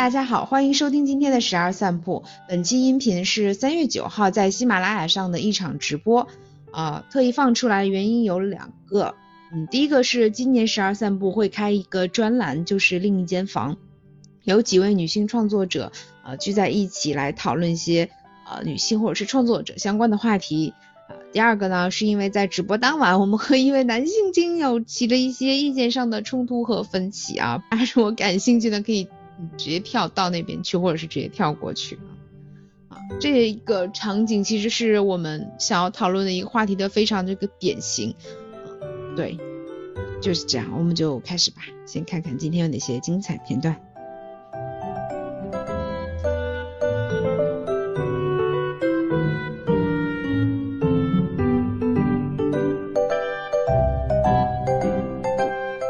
大家好，欢迎收听今天的十二散步。本期音频是三月九号在喜马拉雅上的一场直播，啊，特意放出来原因有两个。嗯，第一个是今年十二散步会开一个专栏，就是另一间房，有几位女性创作者，呃，聚在一起来讨论一些呃女性或者是创作者相关的话题啊。第二个呢，是因为在直播当晚，我们和一位男性听友起了一些意见上的冲突和分歧啊，还是我感兴趣的可以。直接跳到那边去，或者是直接跳过去啊！这个场景其实是我们想要讨论的一个话题的非常这个典型，对，就是这样，我们就开始吧。先看看今天有哪些精彩片段。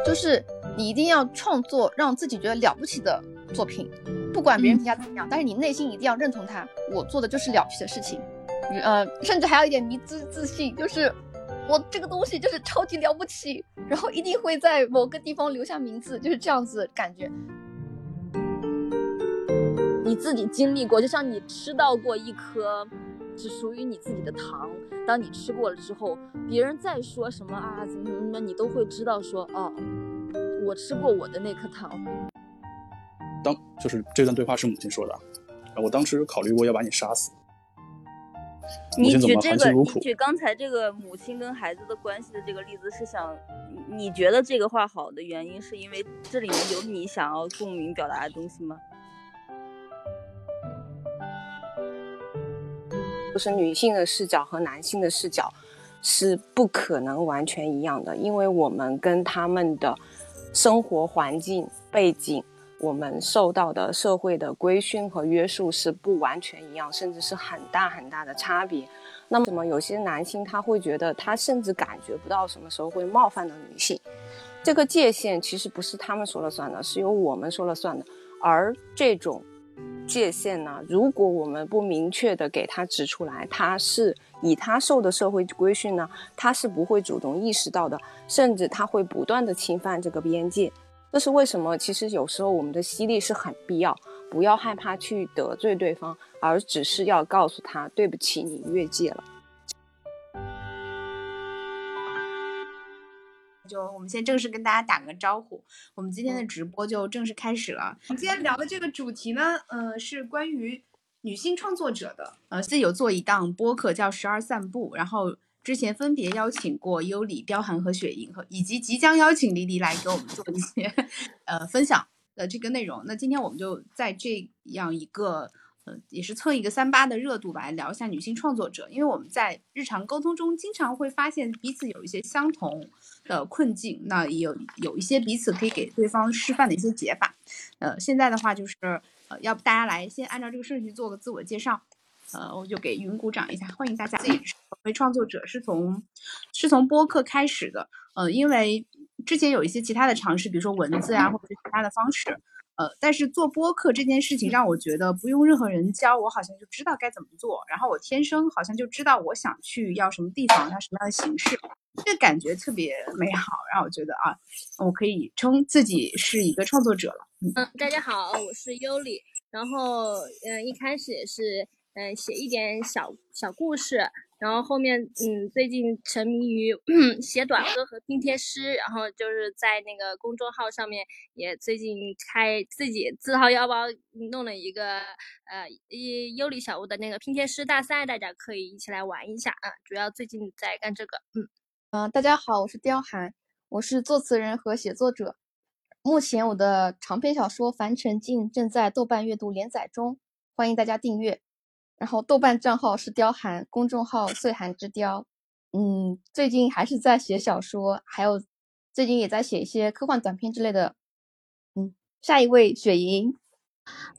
就是你一定要创作让自己觉得了不起的。作品，不管别人评价怎么样，但是你内心一定要认同他，我做的就是了不起的事情，呃，甚至还有一点迷之自信，就是我这个东西就是超级了不起，然后一定会在某个地方留下名字，就是这样子感觉。你自己经历过，就像你吃到过一颗只属于你自己的糖，当你吃过了之后，别人再说什么啊怎么怎么，你都会知道说，哦，我吃过我的那颗糖。当就是这段对话是母亲说的，我当时考虑过要把你杀死。你举这个，你举刚才这个母亲跟孩子的关系的这个例子，是想你觉得这个话好的原因，是因为这里面有你想要共鸣表达的东西吗？就是女性的视角和男性的视角是不可能完全一样的，因为我们跟他们的生活环境背景。我们受到的社会的规训和约束是不完全一样，甚至是很大很大的差别。那么，有些男性他会觉得他甚至感觉不到什么时候会冒犯到女性，这个界限其实不是他们说了算的，是由我们说了算的。而这种界限呢，如果我们不明确的给他指出来，他是以他受的社会规训呢，他是不会主动意识到的，甚至他会不断的侵犯这个边界。这是为什么？其实有时候我们的犀利是很必要，不要害怕去得罪对方，而只是要告诉他对不起，你越界了。就我们先正式跟大家打个招呼，我们今天的直播就正式开始了。我们今天聊的这个主题呢，呃，是关于女性创作者的。呃，自己有做一档播客叫《十二散步》，然后。之前分别邀请过优里、刁寒和雪莹，和以及即将邀请黎黎来给我们做一些呃分享的这个内容。那今天我们就在这样一个呃，也是蹭一个三八的热度吧，来聊一下女性创作者。因为我们在日常沟通中经常会发现彼此有一些相同的困境，那也有有一些彼此可以给对方示范的一些解法。呃，现在的话就是呃，要不大家来先按照这个顺序做个自我介绍。呃，我就给云鼓掌一下，欢迎大家。自己成为创作者是从是从播客开始的，呃，因为之前有一些其他的尝试，比如说文字啊，或者是其他的方式，呃，但是做播客这件事情让我觉得不用任何人教，我好像就知道该怎么做，然后我天生好像就知道我想去要什么地方，要什么样的形式，这个感觉特别美好，让我觉得啊，我可以称自己是一个创作者了。嗯，大家好，我是尤里，然后嗯，一开始也是。嗯，写一点小小故事，然后后面嗯，最近沉迷于 写短歌和拼贴诗，然后就是在那个公众号上面也最近开自己自掏腰包弄了一个呃一优里小屋的那个拼贴诗大赛，大家可以一起来玩一下啊。主要最近在干这个，嗯嗯，大家好，我是刁寒，我是作词人和写作者，目前我的长篇小说《凡尘境》正在豆瓣阅读连载中，欢迎大家订阅。然后豆瓣账号是雕寒，公众号岁寒之雕。嗯，最近还是在写小说，还有最近也在写一些科幻短片之类的。嗯，下一位雪莹，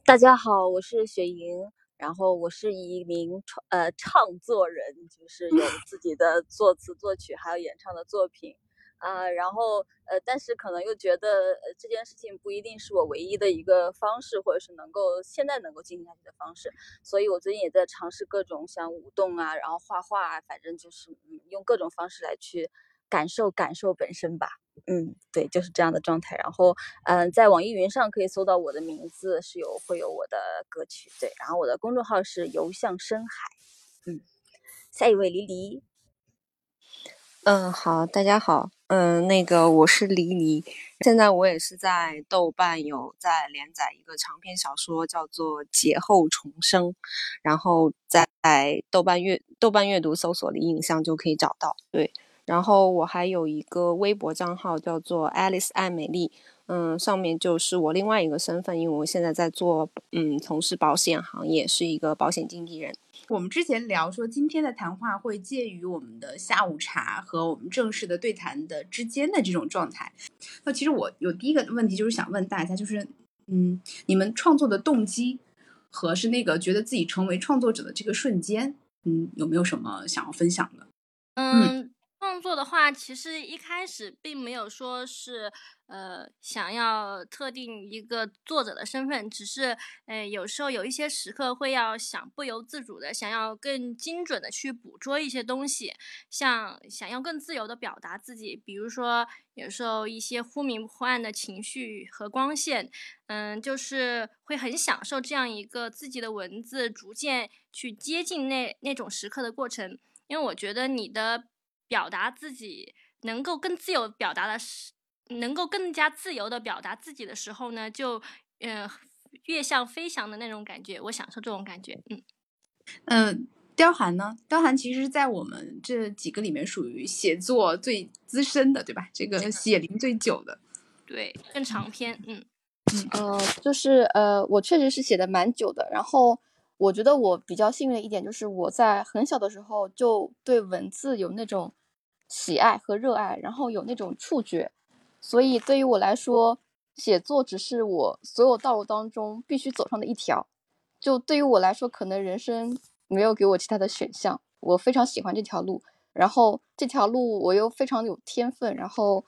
大家好，我是雪莹，然后我是一名创呃唱作人，就是有 自己的作词作曲还有演唱的作品。啊，然后呃，但是可能又觉得呃这件事情不一定是我唯一的一个方式，或者是能够现在能够进行下去的方式，所以我最近也在尝试各种像舞动啊，然后画画啊，反正就是嗯用各种方式来去感受感受本身吧。嗯，对，就是这样的状态。然后，嗯，在网易云上可以搜到我的名字，是有会有我的歌曲。对，然后我的公众号是游向深海。嗯，下一位黎黎。嗯，好，大家好。嗯，那个我是黎黎，现在我也是在豆瓣有在连载一个长篇小说，叫做《劫后重生》，然后在豆瓣阅豆瓣阅读搜索“李影像”就可以找到。对。然后我还有一个微博账号叫做 Alice 爱美丽，嗯，上面就是我另外一个身份，因为我现在在做，嗯，从事保险行业，是一个保险经纪人。我们之前聊说，今天的谈话会介于我们的下午茶和我们正式的对谈的之间的这种状态。那其实我有第一个问题就是想问大家，就是，嗯，你们创作的动机和是那个觉得自己成为创作者的这个瞬间，嗯，有没有什么想要分享的？嗯。创作的话，其实一开始并没有说是，呃，想要特定一个作者的身份，只是，呃，有时候有一些时刻会要想不由自主的想要更精准的去捕捉一些东西，像想要更自由的表达自己，比如说有时候一些忽明忽暗的情绪和光线，嗯，就是会很享受这样一个自己的文字逐渐去接近那那种时刻的过程，因为我觉得你的。表达自己能够更自由表达的时，能够更加自由的表达自己的时候呢，就嗯，越像飞翔的那种感觉，我享受这种感觉。嗯嗯，刁寒呢？刁寒其实，在我们这几个里面，属于写作最资深的，对吧？这个写龄最久的，对，更长篇。嗯嗯呃，就是呃，我确实是写的蛮久的，然后。我觉得我比较幸运的一点就是我在很小的时候就对文字有那种喜爱和热爱，然后有那种触觉，所以对于我来说，写作只是我所有道路当中必须走上的一条。就对于我来说，可能人生没有给我其他的选项，我非常喜欢这条路，然后这条路我又非常有天分，然后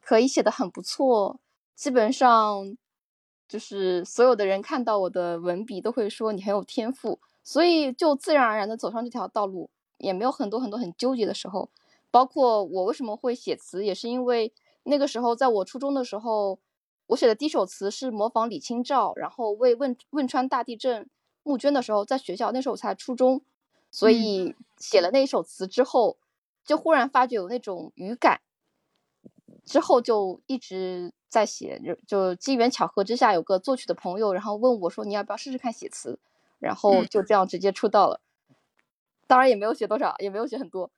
可以写的很不错，基本上。就是所有的人看到我的文笔都会说你很有天赋，所以就自然而然的走上这条道路，也没有很多很多很纠结的时候。包括我为什么会写词，也是因为那个时候在我初中的时候，我写的第一首词是模仿李清照，然后为汶汶川大地震募捐的时候，在学校那时候我才初中，所以写了那一首词之后，就忽然发觉有那种语感，之后就一直。在写就就机缘巧合之下有个作曲的朋友，然后问我说你要不要试试看写词，然后就这样直接出道了。当然也没有写多少，也没有写很多。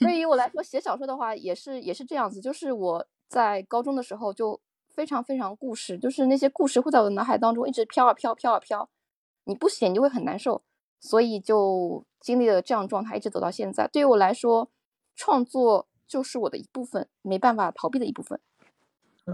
对于我 来说，写小说的话也是也是这样子，就是我在高中的时候就非常非常故事，就是那些故事会在我的脑海当中一直飘啊飘飘啊飘，你不写你就会很难受，所以就经历了这样状态，一直走到现在。对于我来说，创作就是我的一部分，没办法逃避的一部分。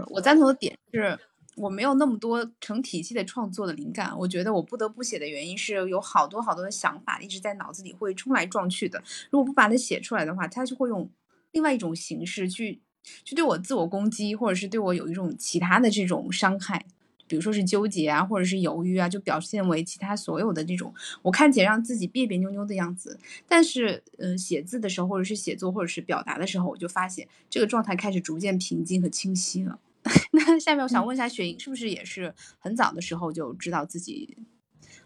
我赞同的点是，我没有那么多成体系的创作的灵感。我觉得我不得不写的原因是有好多好多的想法一直在脑子里会冲来撞去的。如果不把它写出来的话，它就会用另外一种形式去去对我自我攻击，或者是对我有一种其他的这种伤害。比如说是纠结啊，或者是犹豫啊，就表现为其他所有的这种我看起来让自己别别扭扭的样子。但是，嗯，写字的时候，或者是写作，或者是表达的时候，我就发现这个状态开始逐渐平静和清晰了。那下面我想问一下雪莹，是不是也是很早的时候就知道自己，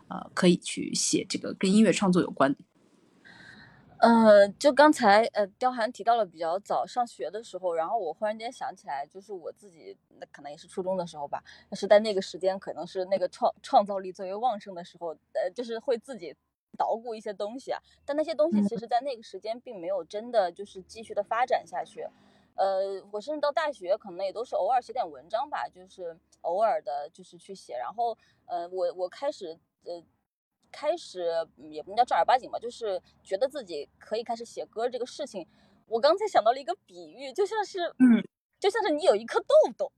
呃，可以去写这个跟音乐创作有关？呃，就刚才呃，刁寒提到了比较早上学的时候，然后我忽然间想起来，就是我自己那可能也是初中的时候吧，是在那个时间可能是那个创创造力最为旺盛的时候，呃，就是会自己捣鼓一些东西啊，但那些东西其实在那个时间并没有真的就是继续的发展下去。呃，我甚至到大学可能也都是偶尔写点文章吧，就是偶尔的，就是去写。然后，呃，我我开始，呃，开始也不能叫正儿八经吧，就是觉得自己可以开始写歌这个事情。我刚才想到了一个比喻，就像是，嗯，就像是你有一颗痘痘，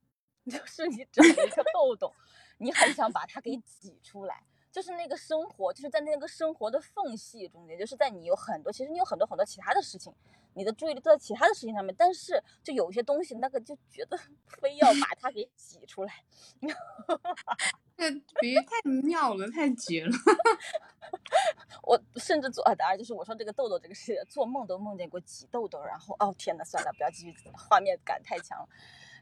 就是你长了一颗痘痘，你很想把它给挤出来。就是那个生活，就是在那个生活的缝隙中间，就是在你有很多，其实你有很多很多其他的事情，你的注意力都在其他的事情上面，但是就有些东西，那个就觉得 非要把它给挤出来。这比喻太妙了，太绝了。我甚至做啊，当然就是我说这个痘痘这个事，做梦都梦见过挤痘痘，然后哦天呐，算了，不要继续，画面感太强了。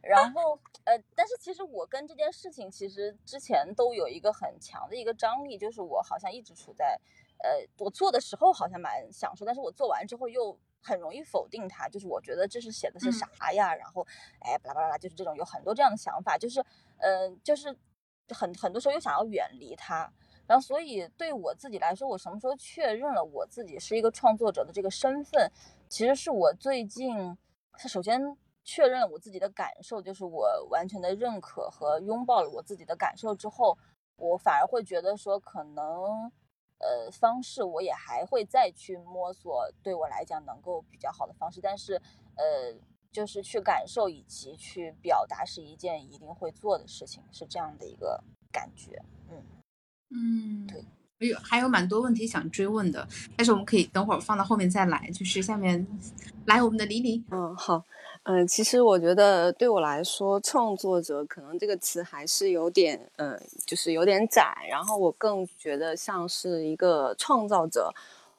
然后呃，但是其实我跟这件事情其实之前都有一个很强的一个张力，就是我好像一直处在呃，我做的时候好像蛮享受，但是我做完之后又很容易否定它，就是我觉得这是写的是啥呀？然后哎巴拉巴拉，就是这种有很多这样的想法，就是嗯、呃，就是很很多时候又想要远离它。然后，所以对我自己来说，我什么时候确认了我自己是一个创作者的这个身份，其实是我最近，首先确认了我自己的感受，就是我完全的认可和拥抱了我自己的感受之后，我反而会觉得说，可能，呃，方式我也还会再去摸索，对我来讲能够比较好的方式，但是，呃，就是去感受以及去表达是一件一定会做的事情，是这样的一个感觉，嗯。嗯，对，哎呦，还有蛮多问题想追问的，但是我们可以等会儿放到后面再来。就是下面来我们的李李，嗯，好，嗯，其实我觉得对我来说，创作者可能这个词还是有点，嗯，就是有点窄。然后我更觉得像是一个创造者，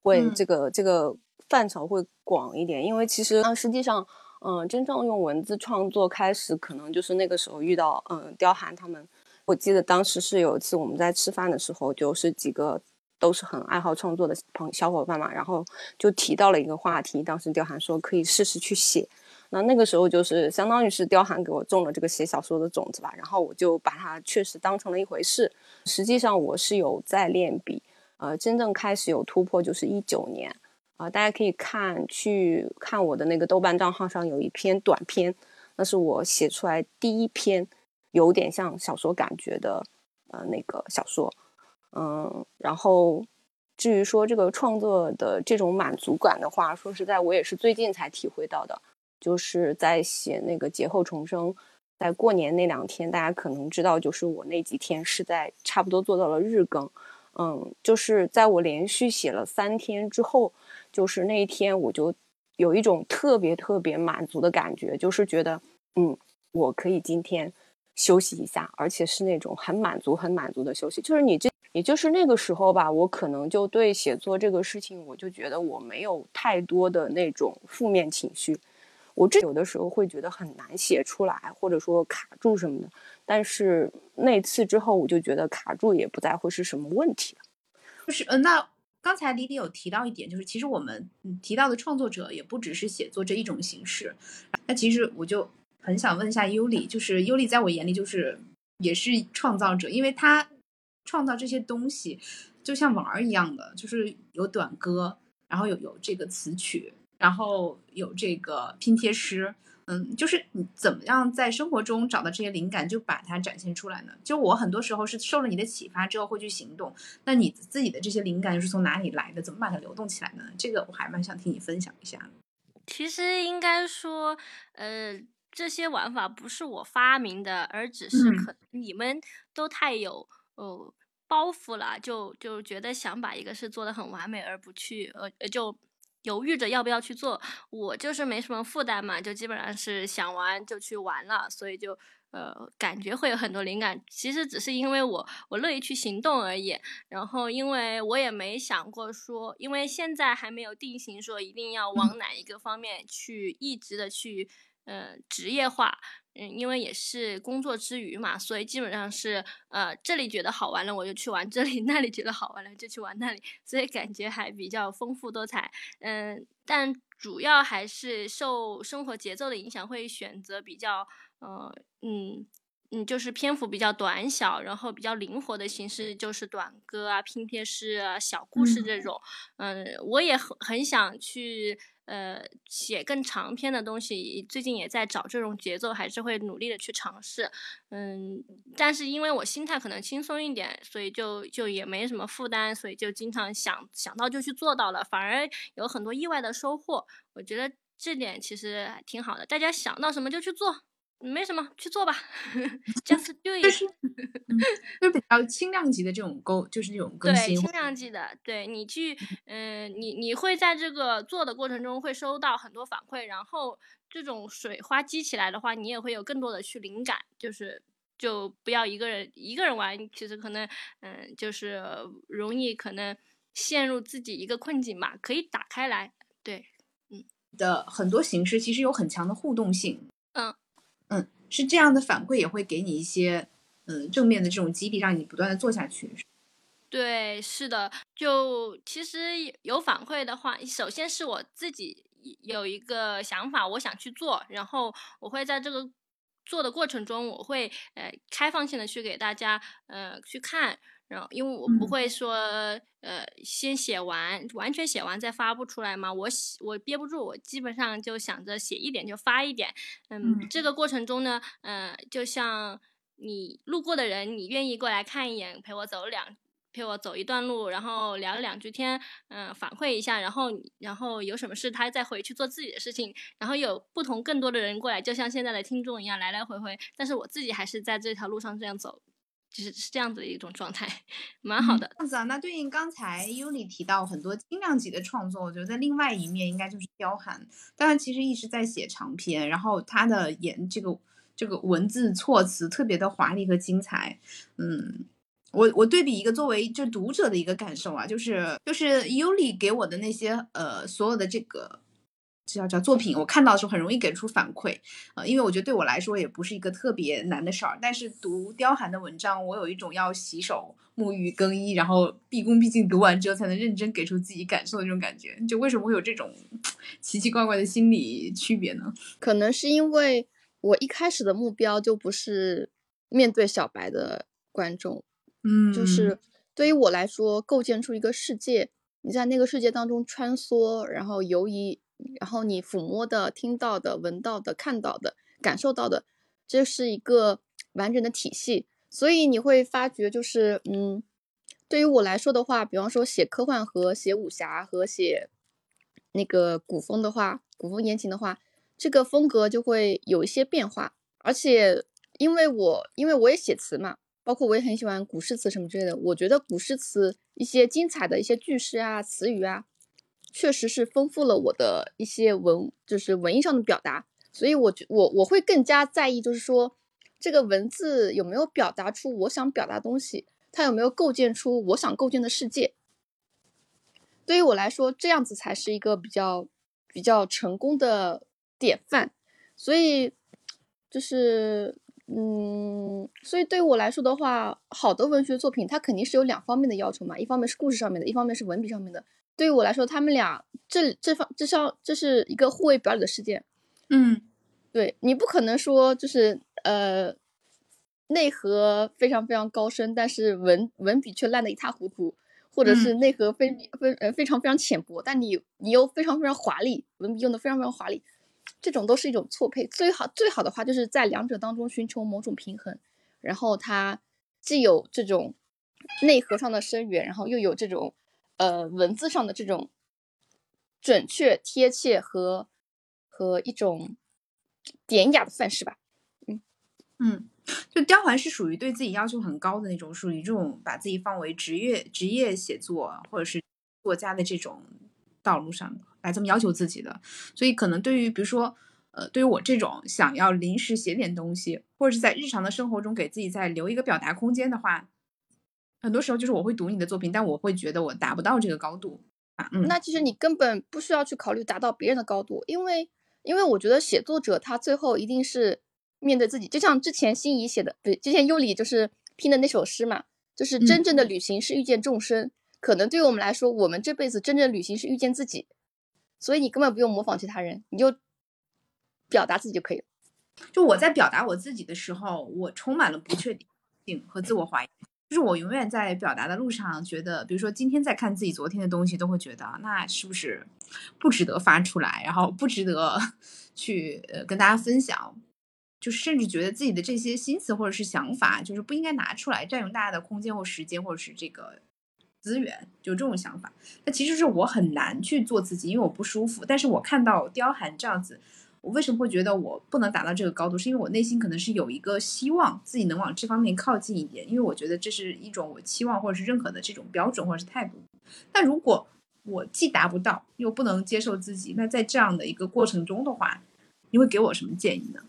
会这个、嗯、这个范畴会广一点，因为其实实际上，嗯，真正用文字创作开始，可能就是那个时候遇到，嗯，刁寒他们。我记得当时是有一次我们在吃饭的时候，就是几个都是很爱好创作的朋小伙伴嘛，然后就提到了一个话题。当时刁寒说可以试试去写，那那个时候就是相当于是刁寒给我种了这个写小说的种子吧。然后我就把它确实当成了一回事。实际上我是有在练笔，呃，真正开始有突破就是一九年啊、大家可以看去看我的那个豆瓣账号上有一篇短篇，那是我写出来第一篇。有点像小说感觉的，呃，那个小说，嗯，然后至于说这个创作的这种满足感的话，说实在，我也是最近才体会到的，就是在写那个劫后重生，在过年那两天，大家可能知道，就是我那几天是在差不多做到了日更，嗯，就是在我连续写了三天之后，就是那一天我就有一种特别特别满足的感觉，就是觉得，嗯，我可以今天。休息一下，而且是那种很满足、很满足的休息。就是你这，也就是那个时候吧，我可能就对写作这个事情，我就觉得我没有太多的那种负面情绪。我这有的时候会觉得很难写出来，或者说卡住什么的。但是那次之后，我就觉得卡住也不再会是什么问题了。就是，嗯、那刚才李李有提到一点，就是其实我们嗯提到的创作者也不只是写作这一种形式。那其实我就。很想问一下尤里，就是尤里在我眼里就是也是创造者，因为他创造这些东西就像玩儿一样的，就是有短歌，然后有有这个词曲，然后有这个拼贴师，嗯，就是你怎么样在生活中找到这些灵感，就把它展现出来呢？就我很多时候是受了你的启发之后会去行动，那你自己的这些灵感又是从哪里来的？怎么把它流动起来呢？这个我还蛮想听你分享一下。其实应该说，呃。这些玩法不是我发明的，而只是可你们都太有呃包袱了，就就觉得想把一个事做得很完美，而不去呃就犹豫着要不要去做。我就是没什么负担嘛，就基本上是想玩就去玩了，所以就呃感觉会有很多灵感。其实只是因为我我乐意去行动而已。然后因为我也没想过说，因为现在还没有定型说一定要往哪一个方面去一直的去。呃，职业化，嗯，因为也是工作之余嘛，所以基本上是，呃，这里觉得好玩了，我就去玩这里；那里觉得好玩了，就去玩那里，所以感觉还比较丰富多彩。嗯，但主要还是受生活节奏的影响，会选择比较，呃，嗯。嗯，就是篇幅比较短小，然后比较灵活的形式，就是短歌啊、拼贴诗啊、小故事这种。嗯，我也很很想去呃写更长篇的东西，最近也在找这种节奏，还是会努力的去尝试。嗯，但是因为我心态可能轻松一点，所以就就也没什么负担，所以就经常想想到就去做到了，反而有很多意外的收获。我觉得这点其实挺好的，大家想到什么就去做。没什么，去做吧，just do it。就是，就比较轻量级的这种勾，就是这种更新。对，轻量级的，对你去，嗯、呃，你你会在这个做的过程中会收到很多反馈，然后这种水花激起来的话，你也会有更多的去灵感，就是就不要一个人一个人玩，其实可能，嗯、呃，就是容易可能。陷入自己一个困境吧，可以打开来。对，嗯的很多形式其实有很强的互动性。嗯，是这样的反馈也会给你一些嗯正面的这种激励，让你不断的做下去。对，是的，就其实有反馈的话，首先是我自己有一个想法，我想去做，然后我会在这个做的过程中，我会呃开放性的去给大家呃去看，然后因为我不嗯。会说呃先写完，完全写完再发布出来嘛，我写我憋不住，我基本上就想着写一点就发一点，嗯，嗯。这个过程中呢，呃，就像你路过的人，你愿意过来看一眼，陪我走两。陪我走一段路，然后聊两句天，嗯、反馈一下，然后然后有什么事他再回去做自己的事情，然后有不同更多的人过来，就像现在的听众一样来来回回，但是我自己还是在这条路上这样走，就是是这样子的一种状态，蛮好的。这样子啊，那对应刚才尤里提到很多轻量级的创作，我觉得另外一面应该就是彪悍。当然，其实一直在写长篇，然后他的言这个这个文字措辞特别的华丽和精彩。嗯，我我对比一个作为就读者的一个感受啊，就是就是尤里给我的那些呃所有的这个。这叫叫作品，我看到的时候很容易给出反馈，呃，因为我觉得对我来说也不是一个特别难的事儿。但是读刁寒的文章，我有一种要洗手、沐浴、更衣，然后毕恭毕敬读完之后才能认真给出自己感受的那种感觉。就为什么会有这种 奇奇怪怪的心理区别呢？可能是因为我一开始的目标就不是面对小白的观众，嗯就是对于我来说，构建出一个世界，你在那个世界当中穿梭，然后游移，然后你抚摸的、听到的、闻到的、看到的、感受到的，这是一个完整的体系。所以你会发觉，就是嗯，对于我来说的话，比方说写科幻和写武侠和写那个古风的话，古风言情的话，这个风格就会有一些变化。而且因为我因为我也写词嘛，包括我也很喜欢古诗词什么之类的，我觉得古诗词一些精彩的一些句式啊、词语啊，确实是丰富了我的一些文，就是文艺上的表达。所以我觉我我会更加在意，就是说这个文字有没有表达出我想表达东西，它有没有构建出我想构建的世界。对于我来说，这样子才是一个比较比较成功的典范。所以就是嗯，所以对于我来说的话，好的文学作品它肯定是有两方面的要求嘛，一方面是故事上面的，一方面是文笔上面的。对于我来说，他们俩这这方这上这是一个互为表里的事件。嗯对你不可能说就是呃内核非常非常高深，但是文文笔却烂得一塌糊涂，或者是内核非非呃非常非常浅薄，但你你又非常非常华丽，文笔用的非常非常华丽，这种都是一种错配。最好最好的话就是在两者当中寻求某种平衡，然后它既有这种内核上的深远，然后又有这种呃文字上的这种准确贴切和和一种典雅的范式吧。嗯嗯，就刁环是属于对自己要求很高的那种，属于这种把自己放为职业职业写作或者是作家的这种道路上，来这么要求自己的。所以可能对于比如说，呃，对于我这种想要临时写点东西，或者是在日常的生活中给自己再留一个表达空间的话，很多时候就是我会读你的作品，但我会觉得我达不到这个高度啊。嗯，那其实你根本不需要去考虑达到别人的高度，因为因为我觉得写作者他最后一定是面对自己，就像之前心仪写的，不，之前优里就是拼的那首诗嘛，就是真正的旅行是遇见众生。可能对于我们来说，我们这辈子真正的旅行是遇见自己，所以你根本不用模仿其他人，你就表达自己就可以了。就我在表达我自己的时候，我充满了不确定性和自我怀疑。就是我永远在表达的路上，觉得，比如说今天在看自己昨天的东西，都会觉得那是不是不值得发出来，然后不值得 去呃跟大家分享，就是甚至觉得自己的这些心思或者是想法，就是不应该拿出来占用大家的空间或时间，或者是这个资源，就这种想法。那其实是我很难去做自己，因为我不舒服。但是我看到刁寒这样子。我为什么会觉得我不能达到这个高度？是因为我内心可能是有一个希望自己能往这方面靠近一点，因为我觉得这是一种我期望或者是认可的这种标准或者是态度。但如果我既达不到，又不能接受自己，那在这样的一个过程中的话，你会给我什么建议呢？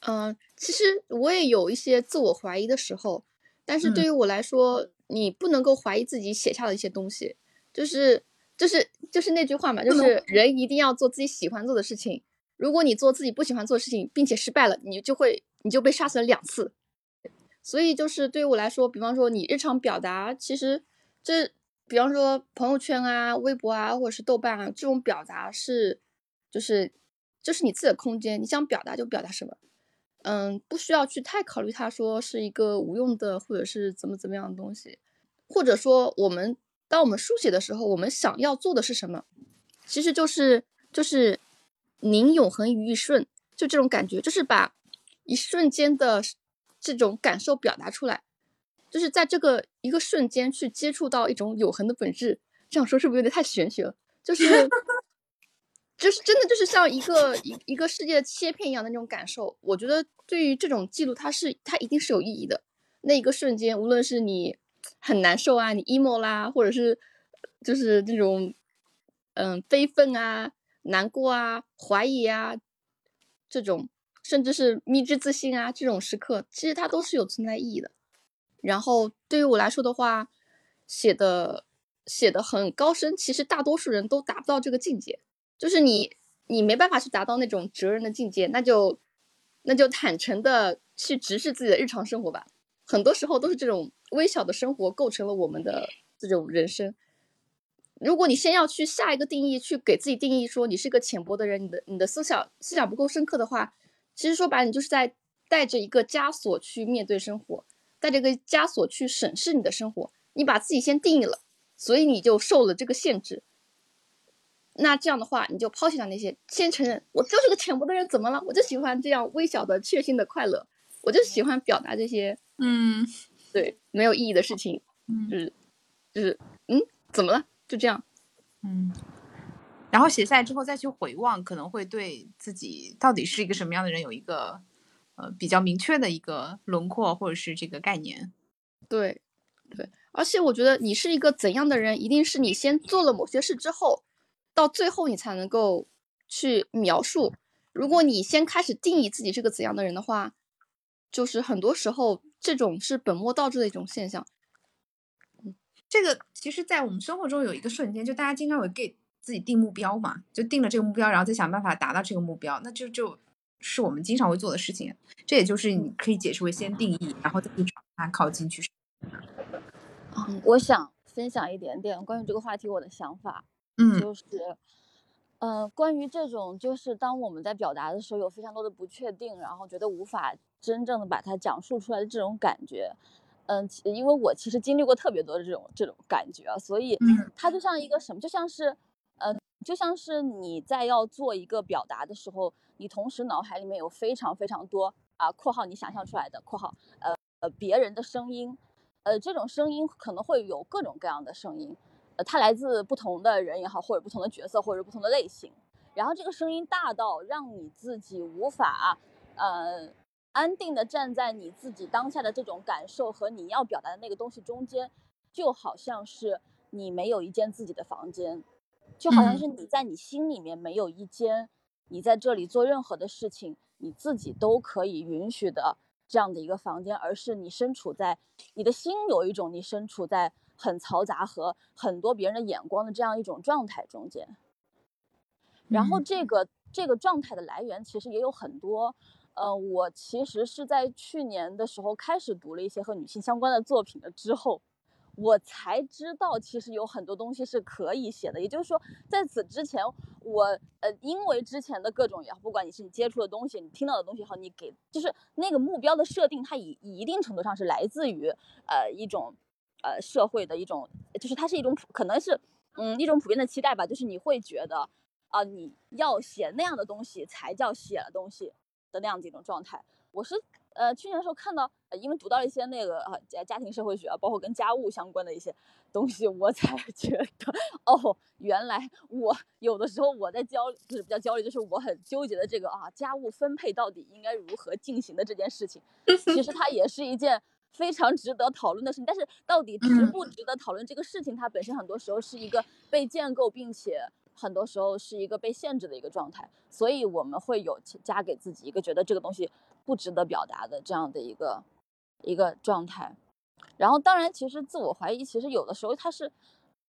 嗯、呃，其实我也有一些自我怀疑的时候，但是对于我来说，嗯、你不能够怀疑自己写下的一些东西，就是就是就是那句话嘛，就是人一定要做自己喜欢做的事情。如果你做自己不喜欢做的事情，并且失败了，你就会你就被杀死了两次。所以就是对于我来说，比方说你日常表达，其实这比方说朋友圈啊、微博啊，或者是豆瓣啊，这种表达是就是就是你自己的空间，你想表达就表达什么。嗯，不需要去太考虑它说是一个无用的，或者是怎么怎么样的东西，或者说我们当我们书写的时候，我们想要做的是什么，其实就是就是宁永恒于一瞬，就这种感觉，就是把一瞬间的这种感受表达出来，就是在这个一个瞬间去接触到一种永恒的本质。这样说是不是有点太玄学了？就是。就是真的，就是像一个一一个世界的切片一样的那种感受。我觉得对于这种记录，它是它一定是有意义的。那一个瞬间，无论是你很难受啊，你 emo 啦，或者是就是这种嗯悲愤啊、难过啊、怀疑啊，这种甚至是迷之自信啊，这种时刻，其实它都是有存在意义的。然后对于我来说的话，写的写的很高深，其实大多数人都达不到这个境界。就是你，你没办法去达到那种哲人的境界，那就，那就坦诚的去直视自己的日常生活吧。很多时候都是这种微小的生活构成了我们的这种人生。如果你先要去下一个定义，去给自己定义说你是个浅薄的人，你的你的思想思想不够深刻的话，其实说白了，你就是在带着一个枷锁去面对生活，带着一个枷锁去审视你的生活。你把自己先定义了，所以你就受了这个限制。那这样的话，你就抛弃掉那些，先承认我就是个浅薄的人，怎么了？我就喜欢这样微小的、确信的快乐，我就喜欢表达这些，嗯，对，没有意义的事情，嗯，就是，就是，嗯，怎么了？就这样，嗯，然后写下来之后再去回望，可能会对自己到底是一个什么样的人有一个，呃，比较明确的一个轮廓或者是这个概念，对，对，而且我觉得你是一个怎样的人，一定是你先做了某些事之后。到最后，你才能够去描述。如果你先开始定义自己是个怎样的人的话，就是很多时候这种是本末倒置的一种现象。嗯，这个其实，在我们生活中有一个瞬间，就大家经常会给自己定目标嘛，就定了这个目标，然后再想办法达到这个目标，那就就是我们经常会做的事情。这也就是你可以解释为先定义，然后再去朝它靠近去。嗯，我想分享一点点关于这个话题我的想法。嗯，就是，呃，关于这种，就是当我们在表达的时候有非常多的不确定，然后觉得无法真正的把它讲述出来的这种感觉，嗯，因为我其实经历过特别多的这种这种感觉啊，所以它就像一个什么，就像是，呃，就像是你在要做一个表达的时候，你同时脑海里面有非常非常多啊（括号你想象出来的）（括号）呃呃别人的声音，呃，这种声音可能会有各种各样的声音。呃，它来自不同的人也好，或者不同的角色，或者不同的类型。然后这个声音大到让你自己无法，呃，安定的站在你自己当下的这种感受和你要表达的那个东西中间，就好像是你没有一间自己的房间，就好像是你在你心里面没有一间，你在这里做任何的事情，你自己都可以允许的这样的一个房间，而是你身处在你的心有一种你身处在。很嘈杂和很多别人的眼光的这样一种状态中间，然后这个这个状态的来源其实也有很多，呃，我其实是在去年的时候开始读了一些和女性相关的作品了之后，我才知道其实有很多东西是可以写的。也就是说，在此之前，我呃，因为之前的各种也好，不管你是你接触的东西，你听到的东西也好，你给就是那个目标的设定，它以一定程度上是来自于呃一种。呃，社会的一种，就是它是一种，可能是，嗯，一种普遍的期待吧。就是你会觉得，啊，你要写那样的东西才叫写了东西的那样子一种状态。我是，呃，去年的时候看到，因为读到了一些那个呃家家庭社会学啊，包括跟家务相关的一些东西，我才 觉得，哦，原来我有的时候我在焦，就是比较焦虑，就是我很纠结的这个啊，家务分配到底应该如何进行的这件事情，其实它也是一件。非常值得讨论的事情，但是到底值不值得讨论这个事情，它本身很多时候是一个被建构，并且很多时候是一个被限制的一个状态，所以我们会有加给自己一个觉得这个东西不值得表达的这样的一个一个状态。然后，当然，其实自我怀疑，其实有的时候它是，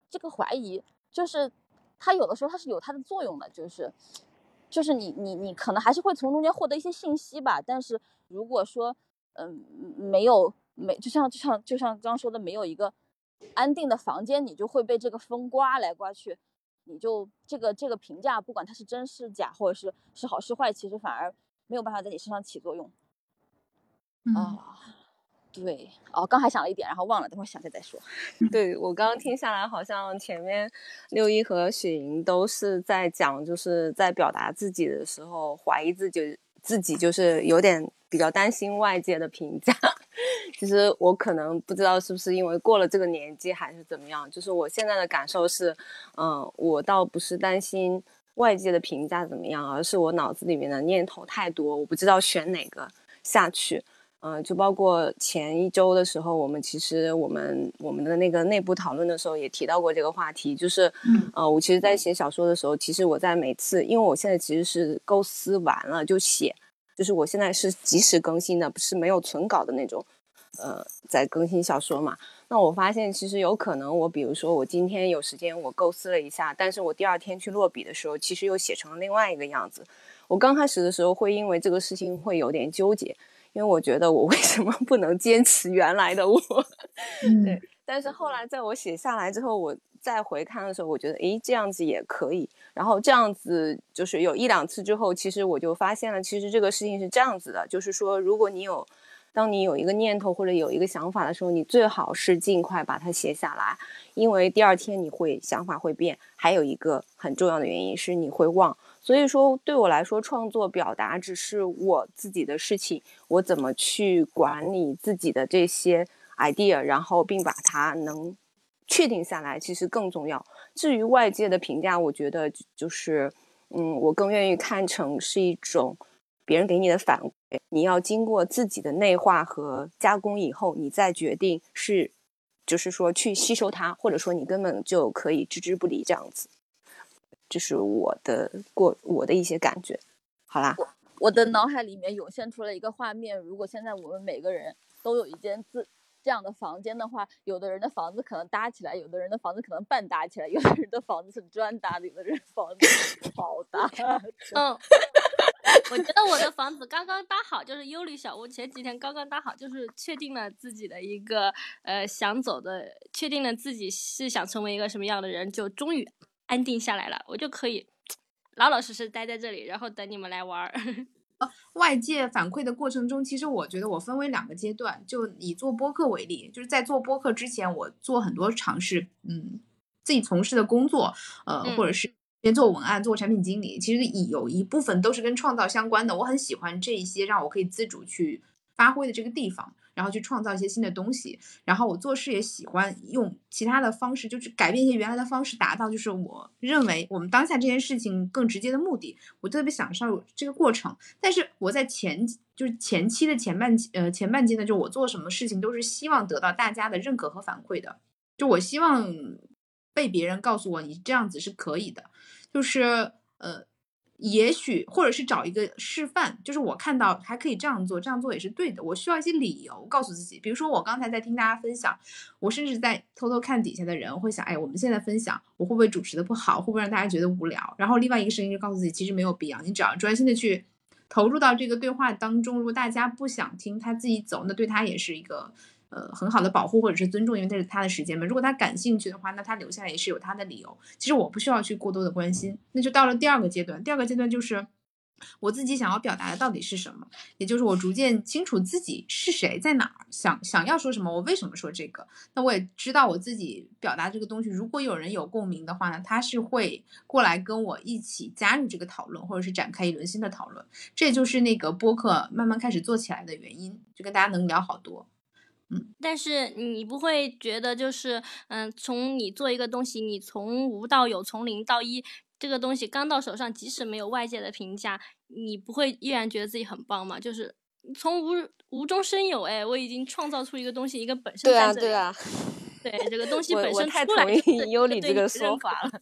这个怀疑，就是它有的时候它是有它的作用的，就是就是你你你可能还是会从中间获得一些信息吧。但是如果说嗯没有没就像就像就像刚刚说的，没有一个安定的房间，你就会被这个风刮来刮去，你就这个这个评价，不管它是真是假，或者是是好是坏，其实反而没有办法在你身上起作用。嗯啊，对，哦，刚还想了一点，然后忘了，等会儿想起来再说。对我刚刚听下来，好像前面六一和雪莹都是在讲，就是在表达自己的时候，怀疑自己，自己就是有点比较担心外界的评价。其实我可能不知道是不是因为过了这个年纪，还是怎么样。就是我现在的感受是，嗯、我倒不是担心外界的评价怎么样，而是我脑子里面的念头太多，我不知道选哪个下去。嗯，就包括前一周的时候，我们其实我们我们的那个内部讨论的时候也提到过这个话题，就是，嗯呃，我其实，在写小说的时候，其实我在每次，因为我现在其实是构思完了就写，就是我现在是及时更新的，不是没有存稿的那种，呃，在更新小说嘛。那我发现其实有可能，我比如说我今天有时间，我构思了一下，但是我第二天去落笔的时候，其实又写成了另外一个样子。我刚开始的时候会因为这个事情会有点纠结，因为我觉得我为什么不能坚持原来的我？嗯 对，但是后来在我写下来之后，我再回看的时候，我觉得诶，这样子也可以。然后这样子就是有一两次之后，其实我就发现了，其实这个事情是这样子的，就是说，如果你有，当你有一个念头或者有一个想法的时候，你最好是尽快把它写下来，因为第二天你会想法会变。还有一个很重要的原因是你会忘。所以说，对我来说，创作表达只是我自己的事情，我怎么去管理自己的这些 idea，然后并把它能确定下来，其实更重要。至于外界的评价，我觉得就是，嗯，我更愿意看成是一种别人给你的反馈，你要经过自己的内化和加工以后，你再决定是，就是说去吸收它，或者说你根本就可以置之不理这样子。这是我的过我的一些感觉。好啦，我的脑海里面涌现出了一个画面，如果现在我们每个人都有一间自这样的房间的话，有的人的房子可能搭起来，有的人的房子可能半搭起来，有的人的房子是砖搭的，有的人房子是 草搭。嗯，我觉得我的房子刚刚搭好，就是优丽小屋前几天刚刚搭好，就是确定了自己的一个呃想走的，确定了自己是想成为一个什么样的人，就终于安定下来了，我就可以老老实实待在这里，然后等你们来玩儿。外界反馈的过程中，其实我觉得我分为两个阶段。就以做播客为例，就是在做播客之前，我做很多尝试，嗯，自己从事的工作，呃，嗯或者是边做文案、做产品经理，其实有一部分都是跟创造相关的。我很喜欢这一些让我可以自主去发挥的这个地方，然后去创造一些新的东西。然后我做事也喜欢用其他的方式，就是改变一些原来的方式，达到就是我认为我们当下这件事情更直接的目的。我特别享受这个过程。但是我在前就是前期的前半呃前半阶段，就我做什么事情都是希望得到大家的认可和反馈的，就我希望被别人告诉我你这样子是可以的，就是呃。也许，或者是找一个示范，就是我看到还可以这样做，这样做也是对的。我需要一些理由告诉自己，比如说我刚才在听大家分享，我甚至在偷偷看底下的人会想，哎，我们现在分享，我会不会主持的不好，会不会让大家觉得无聊？然后另外一个声音就告诉自己，其实没有必要，你只要专心的去投入到这个对话当中。如果大家不想听，他自己走，那对他也是一个呃很好的保护或者是尊重，因为这是他的时间嘛。如果他感兴趣的话，那他留下来也是有他的理由。其实我不需要去过多的关心。那就到了第二个阶段，第二个阶段就是。我自己想要表达的到底是什么？也就是我逐渐清楚自己是谁，在哪儿，想想要说什么，我为什么说这个。那我也知道我自己表达这个东西，如果有人有共鸣的话呢，他是会过来跟我一起加入这个讨论，或者是展开一轮新的讨论。这就是那个播客慢慢开始做起来的原因，就跟大家能聊好多。但是你不会觉得就是，嗯，从你做一个东西，你从无到有，从零到一，这个东西刚到手上，即使没有外界的评价，你不会依然觉得自己很棒吗？就是从无无中生有，哎，我已经创造出一个东西，一个本身对啊，在这里对啊，对这个东西本身出来就是意优里这个说法了。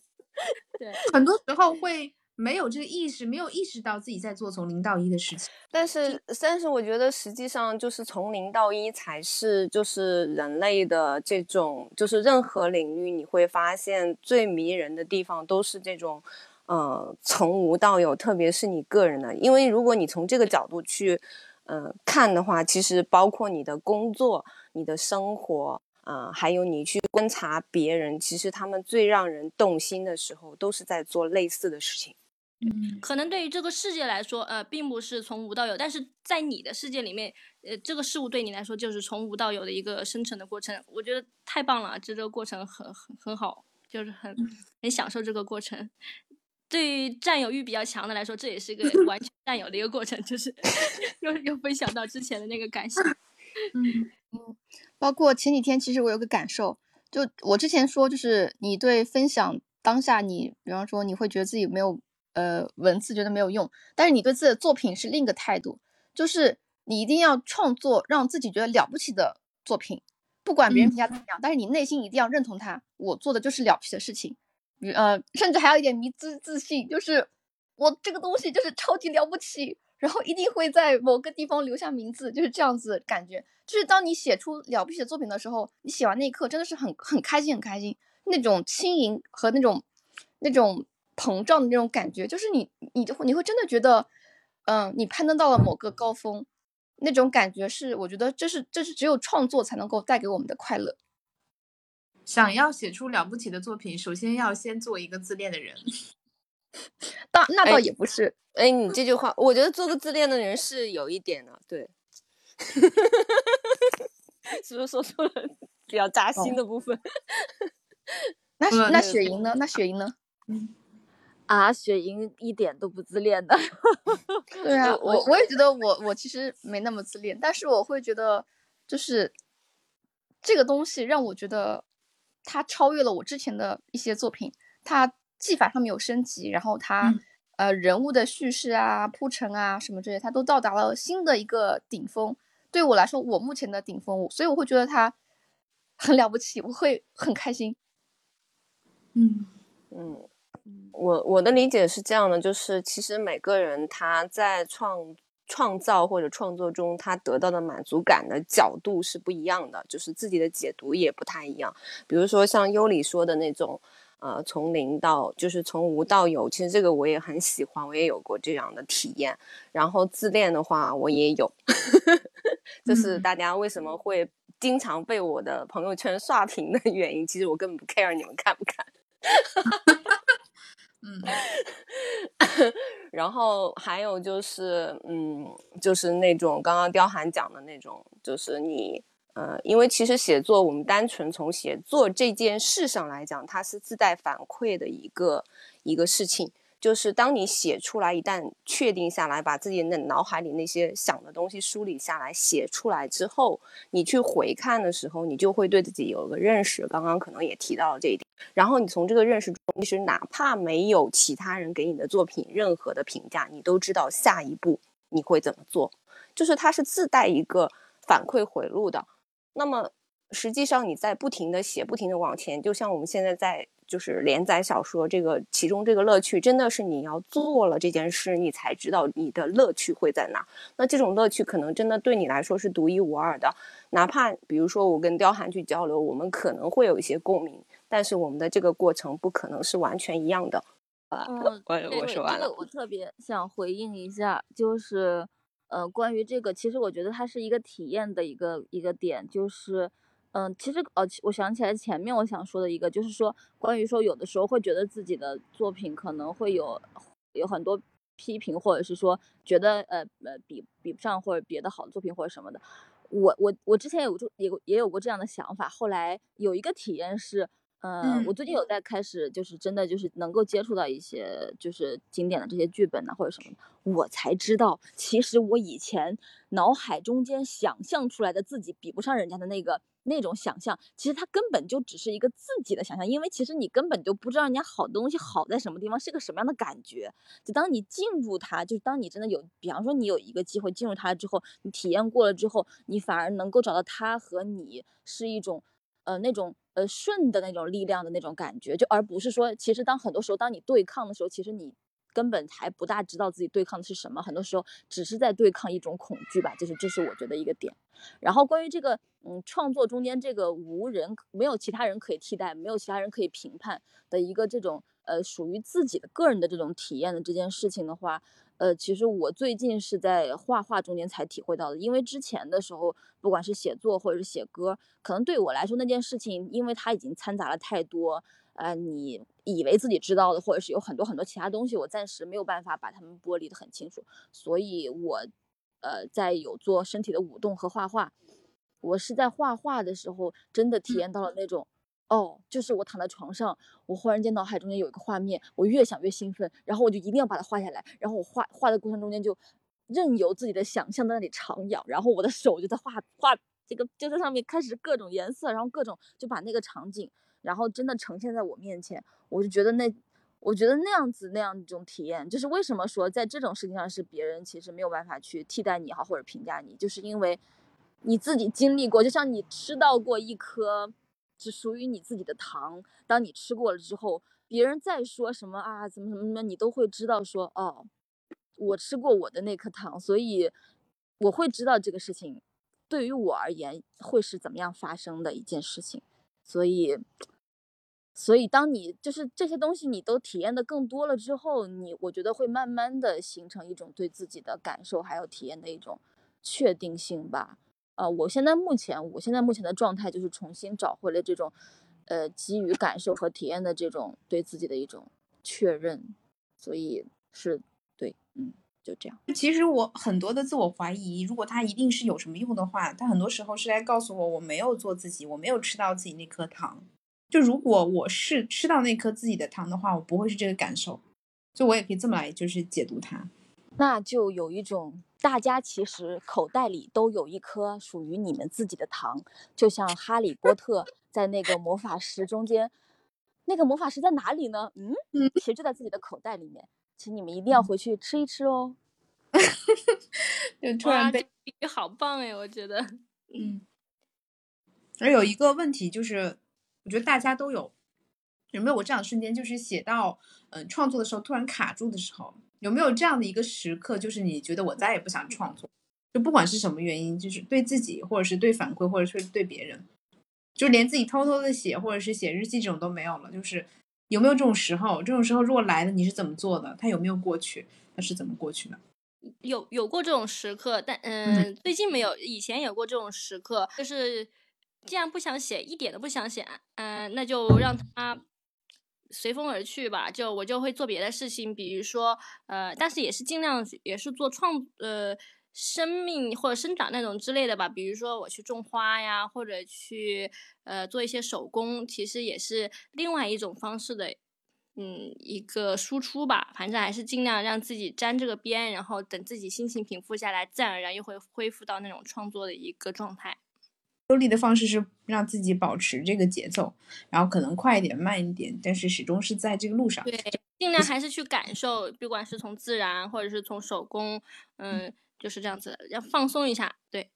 对，很多时候会没有这个意识，没有意识到自己在做从零到一的事情。但是，但是我觉得实际上就是从零到一才是就是人类的这种，就是任何领域你会发现最迷人的地方都是这种，呃，从无到有，特别是你个人的，因为如果你从这个角度去，呃，看的话，其实包括你的工作、你的生活，呃，还有你去观察别人，其实他们最让人动心的时候，都是在做类似的事情。嗯，可能对于这个世界来说，呃，并不是从无到有，但是在你的世界里面，呃，这个事物对你来说就是从无到有的一个生成的过程。我觉得太棒了，这个过程很很很好，就是很很享受这个过程。对于占有欲比较强的来说，这也是一个 完全占有的一个过程，就是 又又分享到之前的那个感受。嗯嗯，包括前几天，其实我有个感受，就我之前说，就是你对分享当下，你比方说你会觉得自己没有。呃，文字觉得没有用，但是你对自己的作品是另一个态度，就是你一定要创作让自己觉得了不起的作品，不管别人评价怎么样，但是你内心一定要认同它，我做的就是了不起的事情，呃，甚至还有一点迷之自信，就是我这个东西就是超级了不起，然后一定会在某个地方留下名字，就是这样子感觉，就是当你写出了不起的作品的时候，你写完那一刻真的是很很开心很开心，那种轻盈和那种那种。膨胀的那种感觉，就是你，你就会，你会真的觉得，嗯，你攀登到了某个高峰，那种感觉是，我觉得这是，这是只有创作才能够带给我们的快乐。想要写出了不起的作品，首先要先做一个自恋的人。倒那倒也不是，哎，你这句话，我觉得做个自恋的人是有一点的，对。是不是说出了比较扎心的部分？那那雪莹呢？那雪莹呢？嗯。啊，雪莹一点都不自恋的。对啊，我我也觉得我我其实没那么自恋，但是我会觉得就是这个东西让我觉得它超越了我之前的一些作品，它技法上面有升级，然后它呃人物的叙事啊、铺陈啊什么这些，它都到达了新的一个顶峰。对我来说，我目前的顶峰，所以我会觉得它很了不起，我会很开心。嗯嗯。我我的理解是这样的，就是其实每个人他在创创造或者创作中，他得到的满足感的角度是不一样的，就是自己的解读也不太一样。比如说像优里说的那种，呃，从零到就是从无到有，其实这个我也很喜欢，我也有过这样的体验。然后自恋的话，我也有，就是大家为什么会经常被我的朋友圈刷屏的原因，其实我根本不 care 你们看不看。嗯，然后还有就是，嗯，就是那种刚刚刁寒讲的那种，就是你，呃，因为其实写作，我们单纯从写作这件事上来讲，它是自带反馈的一个一个事情。就是当你写出来，一旦确定下来，把自己的脑海里那些想的东西梳理下来，写出来之后，你去回看的时候，你就会对自己有个认识。刚刚可能也提到了这一点。然后你从这个认识中，其实哪怕没有其他人给你的作品任何的评价，你都知道下一步你会怎么做。就是它是自带一个反馈回路的。那么实际上你在不停的写，不停的往前，就像我们现在在。就是连载小说这个其中这个乐趣，真的是你要做了这件事，你才知道你的乐趣会在哪。那这种乐趣可能真的对你来说是独一无二的。哪怕比如说我跟刁寒去交流，我们可能会有一些共鸣，但是我们的这个过程不可能是完全一样的。啊，我我说完了。这个我特别想回应一下，就是呃，关于这个，其实我觉得它是一个体验的一个一个点，就是。嗯，其实呃，我想起来前面我想说的一个，就是说关于说有的时候会觉得自己的作品可能会有有很多批评，或者是说觉得呃呃比比不上或者别的好的作品或者什么的。我我我之前有就也也有过这样的想法，后来有一个体验是，嗯，我最近有在开始就是真的就是能够接触到一些就是经典的这些剧本呐或者什么的，我才知道其实我以前脑海中间想象出来的自己比不上人家的那个。那种想象，其实它根本就只是一个自己的想象，因为其实你根本就不知道人家好东西好在什么地方，是个什么样的感觉。就当你进入它，就是当你真的有，比方说你有一个机会进入它之后，你体验过了之后，你反而能够找到它和你是一种，呃，那种呃顺的那种力量的那种感觉，就而不是说，其实当很多时候当你对抗的时候，其实你根本还不大知道自己对抗的是什么，很多时候只是在对抗一种恐惧吧，就是这是我觉得一个点。然后关于这个，嗯，创作中间这个无人没有其他人可以替代，没有其他人可以评判的一个这种呃属于自己的个人的这种体验的这件事情的话，呃，其实我最近是在画画中间才体会到的，因为之前的时候，不管是写作或者是写歌，可能对我来说那件事情，因为它已经掺杂了太多。呃，你以为自己知道的，或者是有很多很多其他东西，我暂时没有办法把它们剥离的很清楚，所以我，呃，在有做身体的舞动和画画，我是在画画的时候真的体验到了那种，哦，就是我躺在床上，我忽然间脑海中间有一个画面，我越想越兴奋，然后我就一定要把它画下来，然后我画画的过程中间就任由自己的想象在那里徜徉，然后我的手就在画画这个就在上面开始各种颜色，然后各种就把那个场景。然后真的呈现在我面前，我就觉得那，我觉得那样子那样一种体验，就是为什么说在这种事情上是别人其实没有办法去替代你好或者评价你，就是因为你自己经历过，就像你吃到过一颗只属于你自己的糖，当你吃过了之后，别人再说什么啊怎么怎么怎么，你都会知道说哦，我吃过我的那颗糖，所以我会知道这个事情对于我而言会是怎么样发生的一件事情，所以。所以，当你就是这些东西你都体验的更多了之后，你我觉得会慢慢的形成一种对自己的感受还有体验的一种确定性吧。呃，我现在目前我现在目前的状态就是重新找回了这种，呃，基于感受和体验的这种对自己的一种确认。所以是对，嗯，就这样。其实我很多的自我怀疑，如果它一定是有什么用的话，它很多时候是来告诉我我没有做自己，我没有吃到自己那颗糖。就如果我是吃到那颗自己的糖的话，我不会是这个感受，所以我也可以这么来就是解读它。那就有一种大家其实口袋里都有一颗属于你们自己的糖，就像哈利波特在那个魔法石中间，那个魔法石在哪里呢？嗯，其实就在自己的口袋里面，请你们一定要回去吃一吃哦。就突然被好棒哎，我觉得，嗯。而有一个问题就是。我觉得大家都有，有没有过这样的瞬间，就是写到嗯创作的时候突然卡住的时候，有没有这样的一个时刻，就是你觉得我再也不想创作，就不管是什么原因，就是对自己，或者是对反馈，或者是对别人，就连自己偷偷的写，或者是写日记这种都没有了，就是有没有这种时候？这种时候如果来了，你是怎么做的？它有没有过去？它是怎么过去的？有有过这种时刻，但嗯，最近没有，以前有过这种时刻，就是。既然不想写，一点都不想写，嗯，那就让它随风而去吧。就我就会做别的事情，比如说，呃，但是也是尽量也是做创，呃，生命或者生长那种之类的吧。比如说我去种花呀，或者去呃做一些手工，其实也是另外一种方式的，嗯，一个输出吧。反正还是尽量让自己沾这个边，然后等自己心情平复下来，自然而然又会恢复到那种创作的一个状态。收力的方式是让自己保持这个节奏，然后可能快一点、慢一点，但是始终是在这个路上。对，尽量还是去感受，不管是从自然或者是从手工，嗯，就是这样子，要放松一下。对。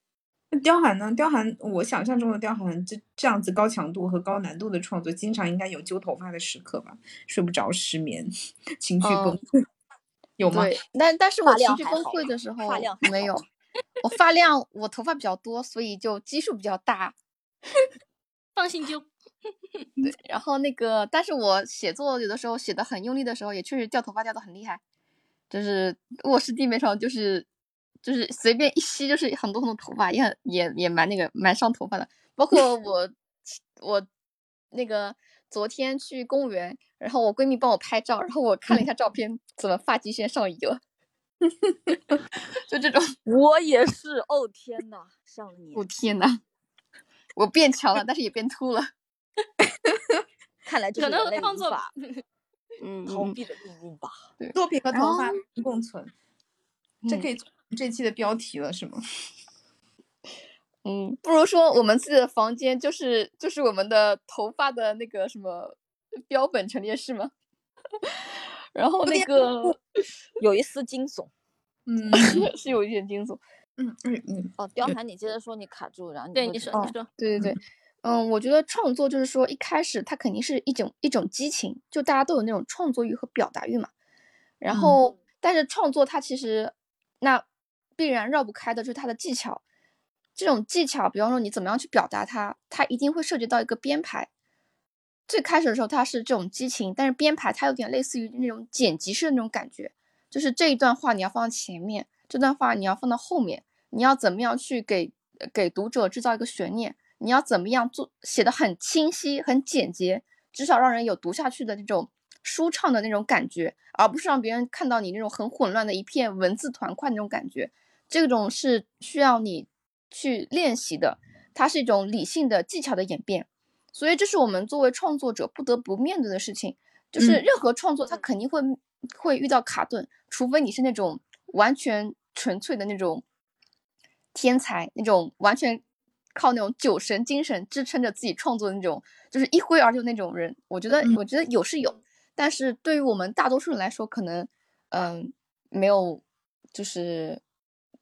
那雕寒呢？雕寒，我想象中的雕寒，这这样子高强度和高难度的创作，经常应该有揪头发的时刻吧？睡不着、失眠、情绪崩溃，有吗？但但是我情绪崩溃的时候没有。我发量，我头发比较多，所以就基数比较大。放心揪。对，然后那个，但是我写作有的时候写的很用力的时候，也确实掉头发掉的很厉害。就是卧室地面上，就是就是随便一吸，就是很多很多头发，也很也也蛮那个蛮伤头发的。包括 我我那个昨天去公园，然后我闺蜜帮我拍照，然后我看了一下照片，怎么发际线上移了？就这种，我也是。哦天呐，上了年。哦天呐，我变强了，但是也变秃了。看来这是人类无法嗯逃避的命运吧。对，作品和头发共存，这可以这期的标题了，是吗？嗯，不如说我们自己的房间就是就是我们的头发的那个什么标本陈列室吗？然后那个 有一丝惊悚，嗯，是有一点惊悚，嗯嗯嗯。哦，貂寒，你接着说，你卡住，然后对你说，你说，对对对，嗯，我觉得创作就是说一开始它肯定是一种一种激情，就大家都有那种创作欲和表达欲嘛。然后，但是创作它其实那必然绕不开的就是它的技巧。这种技巧，比方说你怎么样去表达它，它一定会涉及到一个编排。最开始的时候它是这种激情，但是编排它有点类似于那种剪辑式的那种感觉，就是这一段话你要放在前面，这段话你要放到后面，你要怎么样去给给读者制造一个悬念？你要怎么样做写的很清晰、很简洁，至少让人有读下去的那种舒畅的那种感觉，而不是让别人看到你那种很混乱的一片文字团块那种感觉。这种是需要你。去练习的，它是一种理性的技巧的演变，所以这是我们作为创作者不得不面对的事情。就是任何创作，它肯定会会遇到卡顿，除非你是那种完全纯粹的那种天才，那种完全靠那种酒神精神支撑着自己创作的那种，就是一挥而就那种人。我觉得，我觉得有是有，但是对于我们大多数人来说，可能嗯没有，就是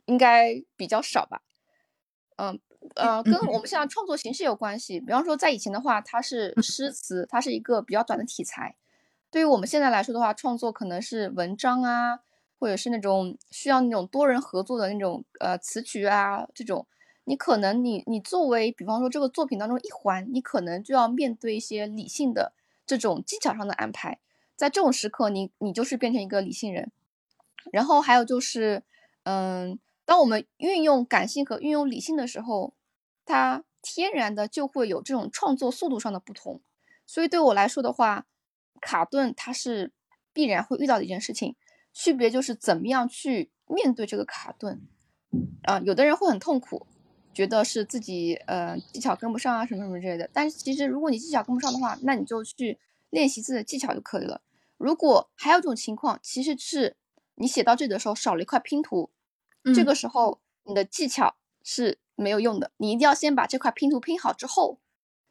应该比较少吧。嗯呃，跟我们现在创作形式有关系。比方说，在以前的话，它是诗词，它是一个比较短的题材。对于我们现在来说的话，创作可能是文章啊，或者是那种需要那种多人合作的那种呃词曲啊这种。你可能你你作为比方说这个作品当中一环，你可能就要面对一些理性的这种技巧上的安排。在这种时刻，你你就是变成一个理性人。然后还有就是，嗯。当我们运用感性和运用理性的时候，它天然的就会有这种创作速度上的不同。所以对我来说的话，卡顿它是必然会遇到的一件事情。区别就是怎么样去面对这个卡顿。啊，有的人会很痛苦，觉得是自己呃技巧跟不上啊什么什么之类的。但是其实如果你技巧跟不上的话，那你就去练习自己的技巧就可以了。如果还有一种情况，其实是你写到这里的时候少了一块拼图。这个时候，你的技巧是没有用的。你一定要先把这块拼图拼好之后，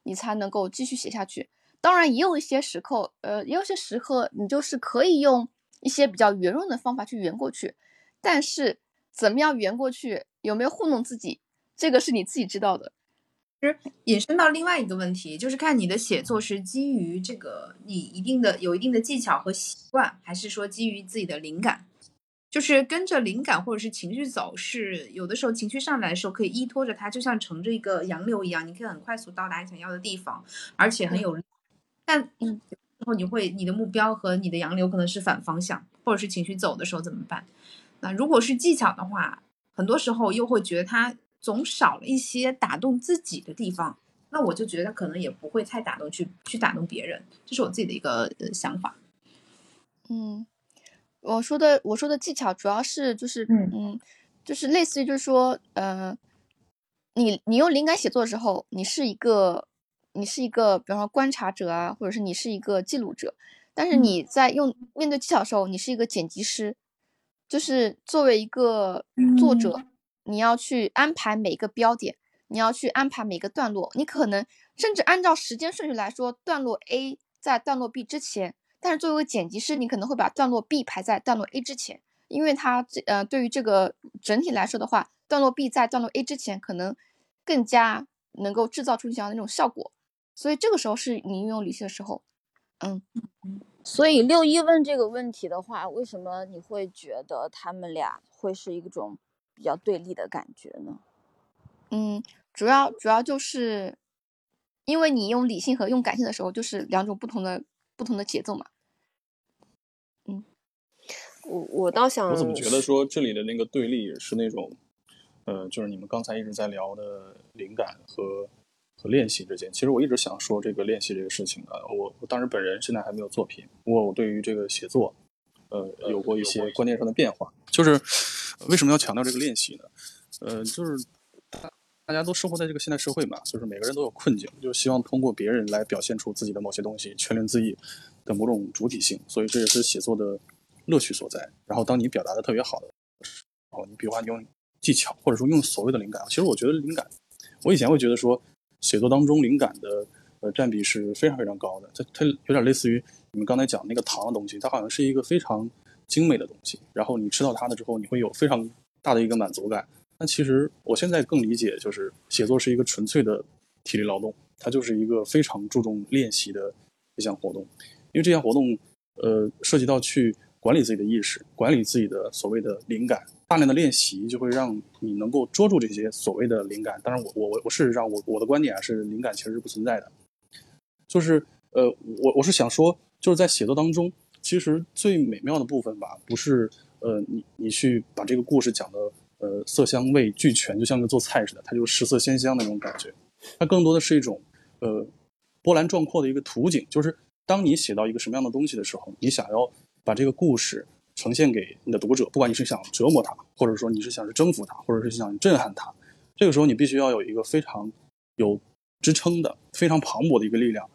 你才能够继续写下去。当然，也有一些时刻，呃，也有些时刻，你就是可以用一些比较圆润的方法去圆过去。但是，怎么样圆过去，有没有糊弄自己，这个是你自己知道的。其实，引申到另外一个问题，就是看你的写作是基于这个你一定的有一定的技巧和习惯，还是说基于自己的灵感。就是跟着灵感或者是情绪走，是有的时候情绪上来的时候可以依托着它，就像乘着一个洋流一样，你可以很快速到达你想要的地方，而且很有。但嗯，然后你会你的目标和你的洋流可能是反方向，或者是情绪走的时候怎么办？那如果是技巧的话，很多时候又会觉得它总少了一些打动自己的地方，那我就觉得可能也不会太打动去去打动别人，这是我自己的一个想法。嗯。我说的我说的技巧主要是就是嗯，就是类似于就是说呃，你你用灵感写作的时候，你是一个你是一个比方说观察者啊，或者是你是一个记录者，但是你在用面对技巧的时候，你是一个剪辑师，就是作为一个作者，你要去安排每个标点，你要去安排每个段落，你可能甚至按照时间顺序来说，段落 A 在段落 B 之前。但是作为剪辑师，你可能会把段落 B 排在段落 A 之前，因为它这呃对于这个整体来说的话，段落 B 在段落 A 之前可能更加能够制造出你想要那种效果，所以这个时候是你运用理性的时候，嗯。所以六一问这个问题的话，为什么你会觉得他们俩会是一种比较对立的感觉呢？嗯，主要主要就是因为你用理性和用感性的时候，就是两种不同的。不同的节奏嘛，嗯，我我倒想，我怎么觉得说这里的那个对立是那种，呃，就是你们刚才一直在聊的灵感和和练习之间。其实我一直想说这个练习这个事情啊，我我当时本人现在还没有作品，不过我对于这个写作，呃，有过一些观念上的变化。就是为什么要强调这个练习呢？呃，就是。大家都生活在这个现代社会嘛，就是每个人都有困境，就希望通过别人来表现出自己的某些东西，全人自缢的某种主体性，所以这也是写作的乐趣所在。然后，当你表达的特别好的时候，你比如说你用技巧，或者说用所谓的灵感，其实我觉得灵感，我以前会觉得说，写作当中灵感的呃占比是非常非常高的。它它有点类似于你们刚才讲那个糖的东西，它好像是一个非常精美的东西，然后你吃到它的之后，你会有非常大的一个满足感。那其实我现在更理解，就是写作是一个纯粹的体力劳动，它就是一个非常注重练习的一项活动。因为这项活动，呃，涉及到去管理自己的意识，管理自己的所谓的灵感。大量的练习就会让你能够捉住这些所谓的灵感。当然我，我我我事实上，我我的观点啊是，灵感其实是不存在的。就是呃，我我是想说，就是在写作当中，其实最美妙的部分吧，不是呃你你去把这个故事讲的呃色香味俱全，就像个做菜似的，它就是食色鲜香那种感觉。它更多的是一种呃波澜壮阔的一个图景，就是当你写到一个什么样的东西的时候，你想要把这个故事。呈现给你的读者，不管你是想折磨他，或者说你是想征服他，或者是想震撼他，这个时候你必须要有一个非常有支撑的、非常磅礴的一个力量，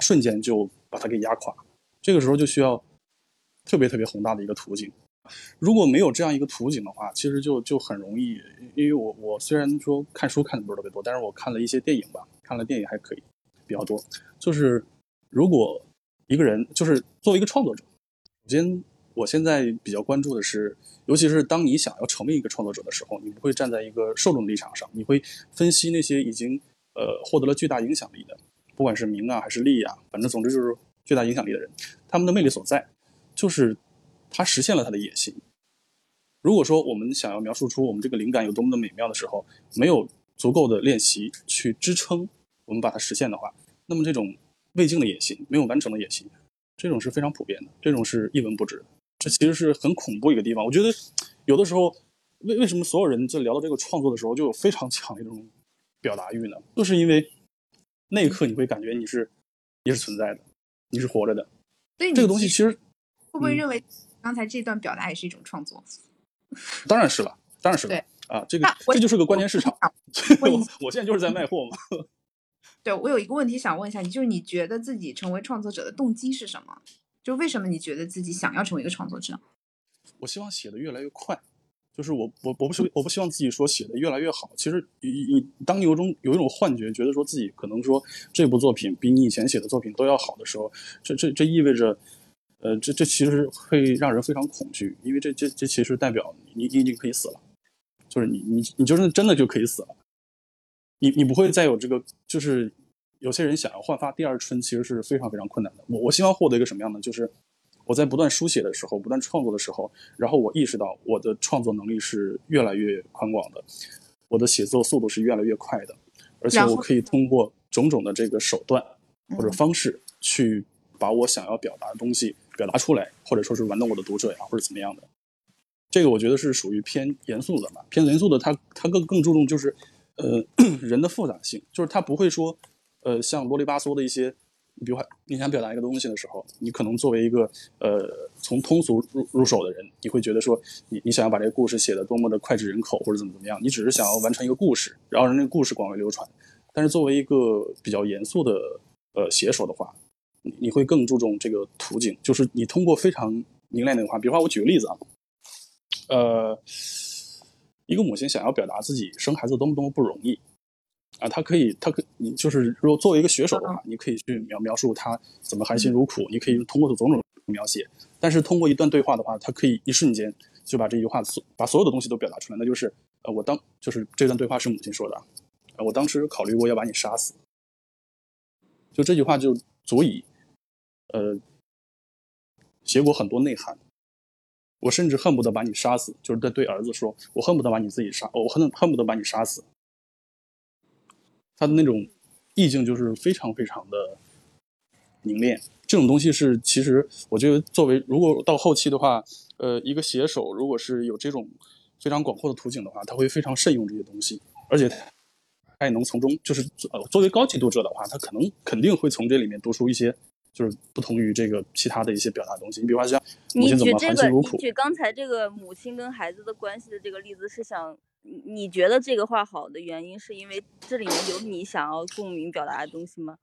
瞬间就把它给压垮。这个时候就需要特别特别宏大的一个图景。如果没有这样一个图景的话，其实就就很容易。因为我我虽然说看书看的不是特别多，但是我看了一些电影吧，看了电影还可以比较多。就是如果一个人就是作为一个创作者，首先。我现在比较关注的是，尤其是当你想要成为一个创作者的时候，你不会站在一个受众立场上，你会分析那些已经呃获得了巨大影响力的，不管是名啊还是利啊，反正总之就是巨大影响力的人，他们的魅力所在，就是他实现了他的野心。如果说我们想要描述出我们这个灵感有多么的美妙的时候，没有足够的练习去支撑我们把它实现的话，那么这种未尽的野心，没有完成的野心，这种是非常普遍的，这种是一文不值的。这其实是很恐怖一个地方。我觉得有的时候，为为什么所有人在聊到这个创作的时候，就有非常强烈的这种表达欲呢？就是因为那一刻你会感觉你是你是存在的，你是活着的。这个东西其实会不会认为刚才这段表达也是一种创作？当然是了，当然是了。对啊，这个这就是个关键市场。我我现在就是在卖货嘛。对，我有一个问题想问一下你，就是你觉得自己成为创作者的动机是什么？就为什么你觉得自己想要成为一个创作者？我希望写的越来越快，就是我我我不希我不希望自己说写的越来越好。其实你你当你有种有一种幻觉，觉得说自己可能说这部作品比你以前写的作品都要好的时候，这这这意味着，呃，这这其实会让人非常恐惧，因为这这这其实代表你你已经可以死了，就是你你你就是真的就可以死了，你你不会再有这个就是。有些人想要焕发第二春，其实是非常非常困难的。我我希望获得一个什么样的？就是我在不断书写的时候，不断创作的时候，然后我意识到我的创作能力是越来越宽广的，我的写作速度是越来越快的，而且我可以通过种种的这个手段或者方式去把我想要表达的东西表达出来，或者说是玩弄我的读者呀，或者怎么样的。这个我觉得是属于偏严肃的嘛，偏严肃的，它它更更注重就是呃 人的复杂性，就是它不会说。呃，像啰里吧嗦的一些，你比如你想表达一个东西的时候，你可能作为一个呃从通俗入入手的人，你会觉得说，你你想要把这个故事写的多么的脍炙人口或者怎么怎么样，你只是想要完成一个故事，然后让这个故事广为流传。但是作为一个比较严肃的呃写手的话，你会更注重这个途径，就是你通过非常凝练的话，比如说我举个例子啊，呃，一个母亲想要表达自己生孩子多么多么不容易。啊，她可以，她可，你就是如果作为一个写手的话，你可以去描描述她怎么含辛茹苦，你可以通过种种描写。但是通过一段对话的话，他可以一瞬间就把这句话所把所有的东西都表达出来。那就是，呃，我当就是这段对话是母亲说的，呃，我当时考虑过要把你杀死。就这句话就足以，呃，写过很多内涵。我甚至恨不得把你杀死，就是在对儿子说，我恨不得把你自己杀，我恨恨不得把你杀死。他的那种意境就是非常非常的凝练，这种东西是其实我觉得作为如果到后期的话，呃，一个写手如果是有这种非常广阔的图景的话，他会非常慎用这些东西，而且他也能从中就是呃作为高级读者的话，他可能肯定会从这里面读出一些就是不同于这个其他的一些表达东西。你比方说像母亲怎么含辛茹苦，你举刚才这个母亲跟孩子的关系的这个例子是想。你觉得这个话好的原因，是因为这里面有你想要共鸣表达的东西吗？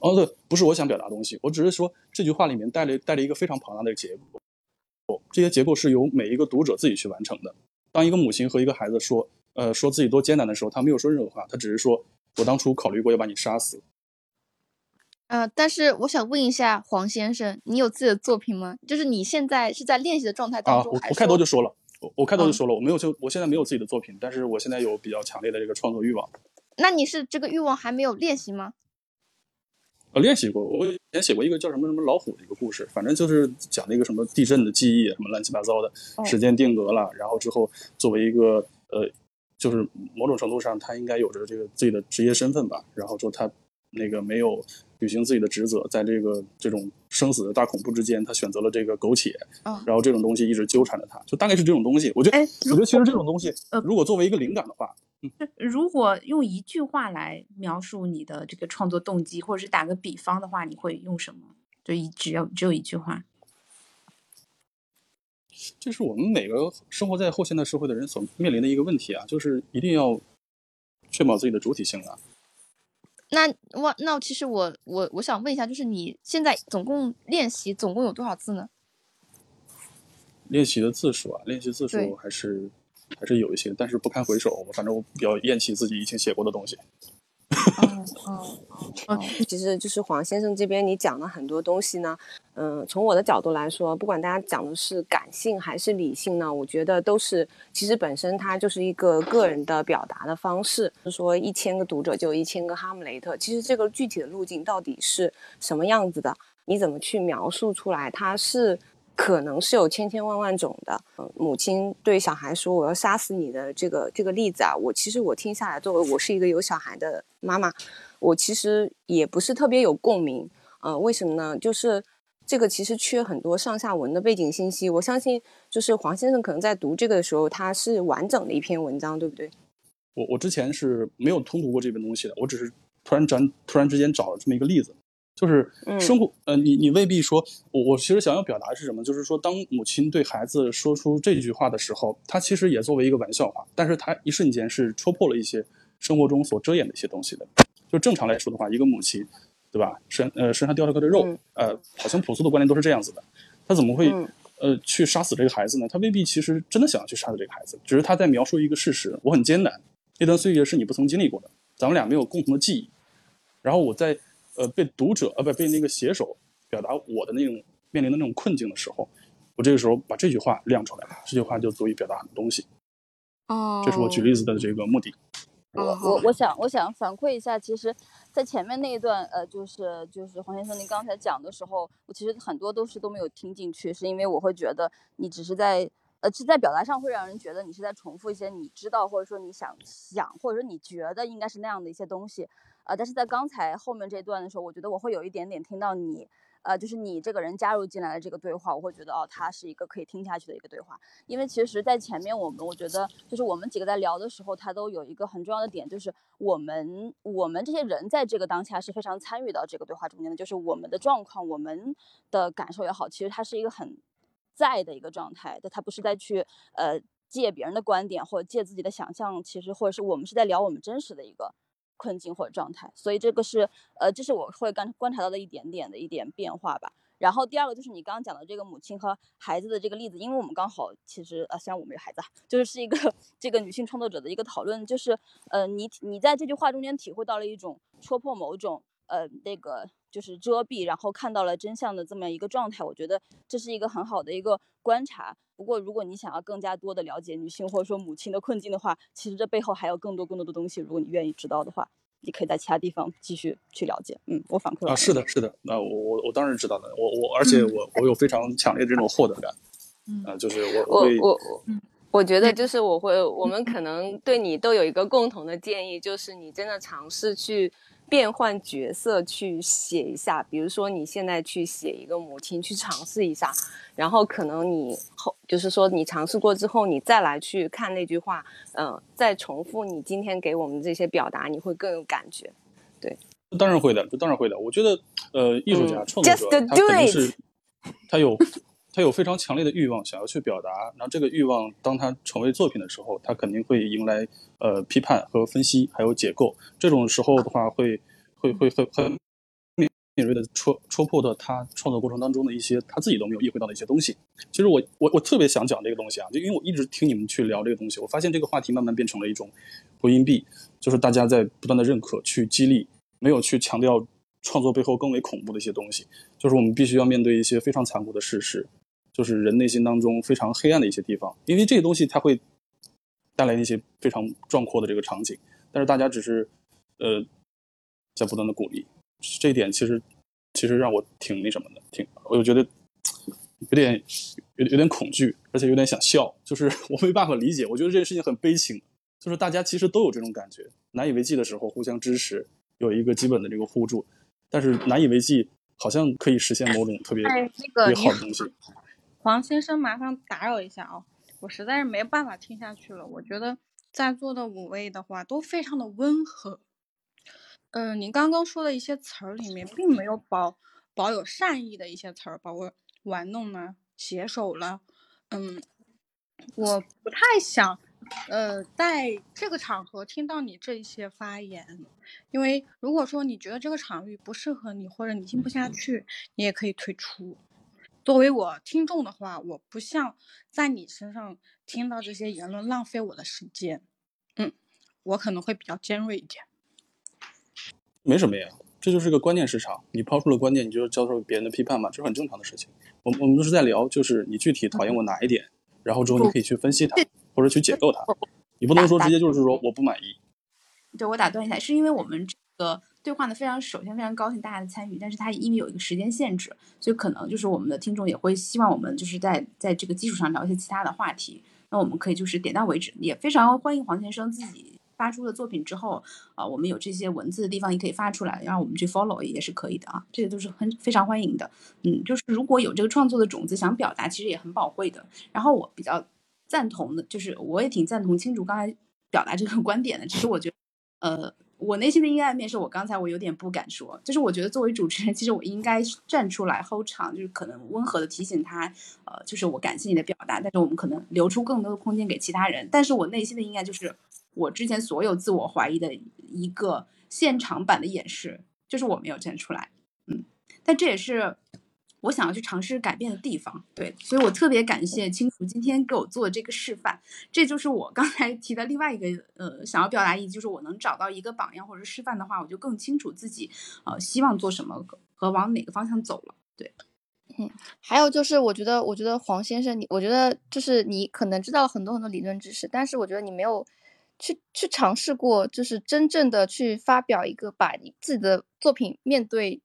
哦，对，不是我想表达东西，我只是说这句话里面带了带了一个非常庞大的结构，这些结构是由每一个读者自己去完成的。当一个母亲和一个孩子说，呃，说自己多艰难的时候，他没有说任何话，他只是说我当初考虑过要把你杀死。呃，但是我想问一下黄先生，你有自己的作品吗？就是你现在是在练习的状态当中，还是？我开头就说了。我我开头就说了，我没有就我现在没有自己的作品，但是我现在有比较强烈的这个创作欲望。那你是这个欲望还没有练习吗？呃，练习过，我以前写过一个叫什么什么老虎的一个故事，反正就是讲那个什么地震的记忆，什么乱七八糟的，时间定格了，然后之后作为一个呃，就是某种程度上他应该有着这个自己的职业身份吧，然后说他那个没有履行自己的职责，在这个这种生死的大恐怖之间，他选择了这个苟且，哦然后这种东西一直纠缠着他，就大概是这种东西。我觉得，哎我觉得其实这种东西呃，如果作为一个灵感的话，嗯如果用一句话来描述你的这个创作动机，或者是打个比方的话，你会用什么？就一只要只有一句话。这是我们每个生活在后现代社会的人所面临的一个问题啊，就是一定要确保自己的主体性啊。那我那其实我我我想问一下，就是你现在总共练习总共有多少字呢？练习的字数啊，练习字数还是还是有一些，但是不堪回首。反正我比较厌弃自己以前写过的东西。哦 哦哦，其实就是黄先生这边你讲了很多东西呢，嗯、从我的角度来说，不管大家讲的是感性还是理性呢，我觉得都是其实本身它就是一个个人的表达的方式。就是说一千个读者就有一千个哈姆雷特，其实这个具体的路径到底是什么样子的，你怎么去描述出来？它是可能是有千千万万种的。呃母亲对小孩说：“我要杀死你的这个这个例子啊，我其实我听下来，作为我是一个有小孩的妈妈，我其实也不是特别有共鸣。呃，为什么呢？就是这个其实缺很多上下文的背景信息。我相信，就是黄先生可能在读这个的时候，他是完整的一篇文章，对不对？我我之前是没有通读过这本东西的，我只是突然转突然之间找了这么一个例子，就是嗯生活，呃，你你未必说，我我其实想要表达的是什么？就是说，当母亲对孩子说出这句话的时候，她其实也作为一个玩笑话，但是她一瞬间是戳破了一些生活中所遮掩的一些东西的。就正常来说的话，一个母亲，对吧？身呃身上掉了块的肉，嗯呃，好像朴素的观念都是这样子的，她怎么会？嗯呃，去杀死这个孩子呢？他未必其实真的想要去杀死这个孩子，只是他在描述一个事实：我很艰难，那段岁月是你不曾经历过的，咱们俩没有共同的记忆。然后我在呃被读者呃不被那个写手表达我的那种面临的那种困境的时候，我这个时候把这句话亮出来了，这句话就足以表达很多东西。哦，这是我举例子的这个目的。我我我想我想反馈一下，其实，在前面那一段，呃，就是就是黄先生您刚才讲的时候，我其实很多都是都没有听进去，是因为我会觉得你只是在，呃，是在表达上会让人觉得你是在重复一些你知道或者说你想想或者说你觉得应该是那样的一些东西，呃，但是在刚才后面这段的时候，我觉得我会有一点点听到你。呃，就是你这个人加入进来的这个对话，我会觉得哦，他是一个可以听下去的一个对话。因为其实，在前面我们我觉得就是我们几个在聊的时候，他都有一个很重要的点，就是我们我们这些人在这个当下是非常参与到这个对话中间的，就是我们的状况、我们的感受也好，其实它是一个很在的一个状态，但它不是在去呃借别人的观点或者借自己的想象，其实或者是我们是在聊我们真实的一个困境或者状态，所以这个是呃，这是我会观观察到的一点点的一点变化吧。然后第二个就是你刚刚讲的这个母亲和孩子的这个例子，因为我们刚好其实呃，虽然我没有孩子，就是是一个这个女性创作者的一个讨论，就是呃，你你在这句话中间体会到了一种戳破某种呃那个就是遮蔽，然后看到了真相的这么一个状态，我觉得这是一个很好的一个观察。不过如果你想要更加多的了解女性或者说母亲的困境的话，其实这背后还有更多更多的东西，如果你愿意知道的话。你可以在其他地方继续去了解，嗯，我反馈啊，是的，是的，那我我我当然知道的，我我而且我我有非常强烈的这种获得感，嗯啊，就是我我会我我嗯我觉得就是我会，我们可能对你都有一个共同的建议，就是你真的尝试去变换角色去写一下，比如说你现在去写一个母亲，去尝试一下，然后可能你后就是说你尝试过之后，你再来去看那句话，嗯、再重复你今天给我们这些表达，你会更有感觉。对当然会的，当然会的。我觉得，呃，艺术家、嗯创作者，他肯定是他有他有非常强烈的欲望想要去表达，然后这个欲望当他成为作品的时候，他肯定会迎来呃批判和分析，还有解构。这种时候的话会，会会会很敏敏锐的戳戳破的他创作过程当中的一些他自己都没有意会到的一些东西。其实我我我特别想讲这个东西啊，就因为我一直听你们去聊这个东西，我发现这个话题慢慢变成了一种回音壁，就是大家在不断的认可、去激励，没有去强调创作背后更为恐怖的一些东西。就是我们必须要面对一些非常残酷的事实，就是人内心当中非常黑暗的一些地方，因为这些东西它会带来一些非常壮阔的这个场景，但是大家只是呃在不断的鼓励。这一点其实其实让我挺那什么的，挺我就觉得有点有有点恐惧，而且有点想笑，就是 我没办法理解，我觉得这件事情很悲情，就是大家其实都有这种感觉，难以为继的时候互相支持，有一个基本的这个互助，但是难以为继好像可以实现某种特别哎，那特别好的东西。黄先生，麻烦打扰一下啊，我实在是没办法听下去了。我觉得在座的五位的话都非常的温和。嗯，您刚刚说的一些词儿里面，并没有保保有善意的一些词儿，包括玩弄呢、携手了。嗯，我不太想，呃，在这个场合听到你这一些发言，因为如果说你觉得这个场域不适合你，或者你听不下去，你也可以退出。作为我听众的话，我不想在你身上听到这些言论，浪费我的时间。嗯，我可能会比较尖锐一点。没什么呀，这就是个观念市场。你抛出了观念，你就遭受别人的批判嘛，这是很正常的事情。我们我们都是在聊，就是你具体讨厌我哪一点，然后之后你可以去分析它，或者去解构它。你不能说直接就是说我不满意。对我打断一下，是因为我们这个对话呢非常首先非常高兴大家的参与，但是它因为有一个时间限制，所以可能就是我们的听众也会希望我们就是在在这个基础上聊一些其他的话题。那我们可以就是点到为止，也非常欢迎黄先生自己发出的作品之后，啊、我们有这些文字的地方也可以发出来，让我们去 follow 也是可以的啊，这个都是很非常欢迎的。嗯，就是如果有这个创作的种子想表达，其实也很宝贵的。然后我比较赞同的，就是我也挺赞同青竹刚才表达这个观点的。其实我觉得，呃，我内心的阴暗面是我刚才我有点不敢说，就是我觉得作为主持人，其实我应该站出来 hold 场，就是可能温和的提醒他，呃，就是我感谢你的表达，但是我们可能留出更多的空间给其他人。但是我内心的阴暗就是我之前所有自我怀疑的一个现场版的演示，就是我没有站出来，嗯，但这也是我想要去尝试改变的地方，对，所以我特别感谢青竹今天给我做这个示范，这就是我刚才提的另外一个呃想要表达意义，就是我能找到一个榜样或者示范的话，我就更清楚自己呃希望做什么和往哪个方向走了，对。嗯还有就是，我觉得，我觉得黄先生，你，我觉得就是你可能知道很多很多理论知识，但是我觉得你没有去去尝试过，就是真正的去发表一个把自己的作品面对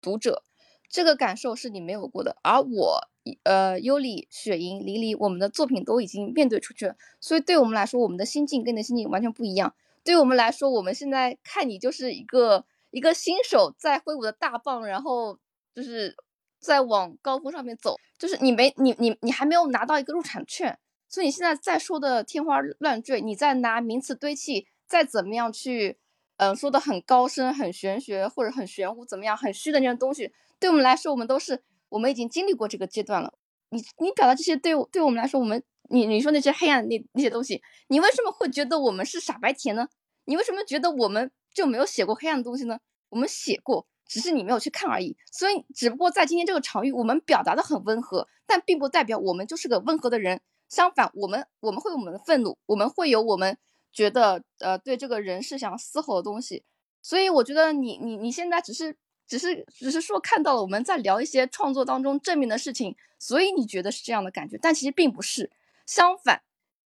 读者，这个感受是你没有过的。而我，呃，尤里、雪莹、黎黎，我们的作品都已经面对出去了，所以对我们来说，我们的心境跟你的心境完全不一样。对我们来说，我们现在看你就是一个一个新手在挥舞的大棒，然后就是在往高峰上面走，就是你没你你你还没有拿到一个入场券，所以你现在再说的天花乱坠，你再拿名词堆砌，再怎么样去，嗯、说的很高深、很玄学或者很玄乎，怎么样很虚的那种东西，对我们来说，我们都是我们已经经历过这个阶段了。你你表达这些对对我们来说，我们你你说那些黑暗那那些东西，你为什么会觉得我们是傻白甜呢？你为什么觉得我们就没有写过黑暗的东西呢？我们写过，只是你没有去看而已。所以，只不过在今天这个场域，我们表达的很温和，但并不代表我们就是个温和的人。相反，我们我们会有我们的愤怒，我们会有我们觉得呃对这个人是想嘶吼的东西。所以，我觉得你你你现在只是只是只是说看到了我们在聊一些创作当中正面的事情，所以你觉得是这样的感觉，但其实并不是。相反，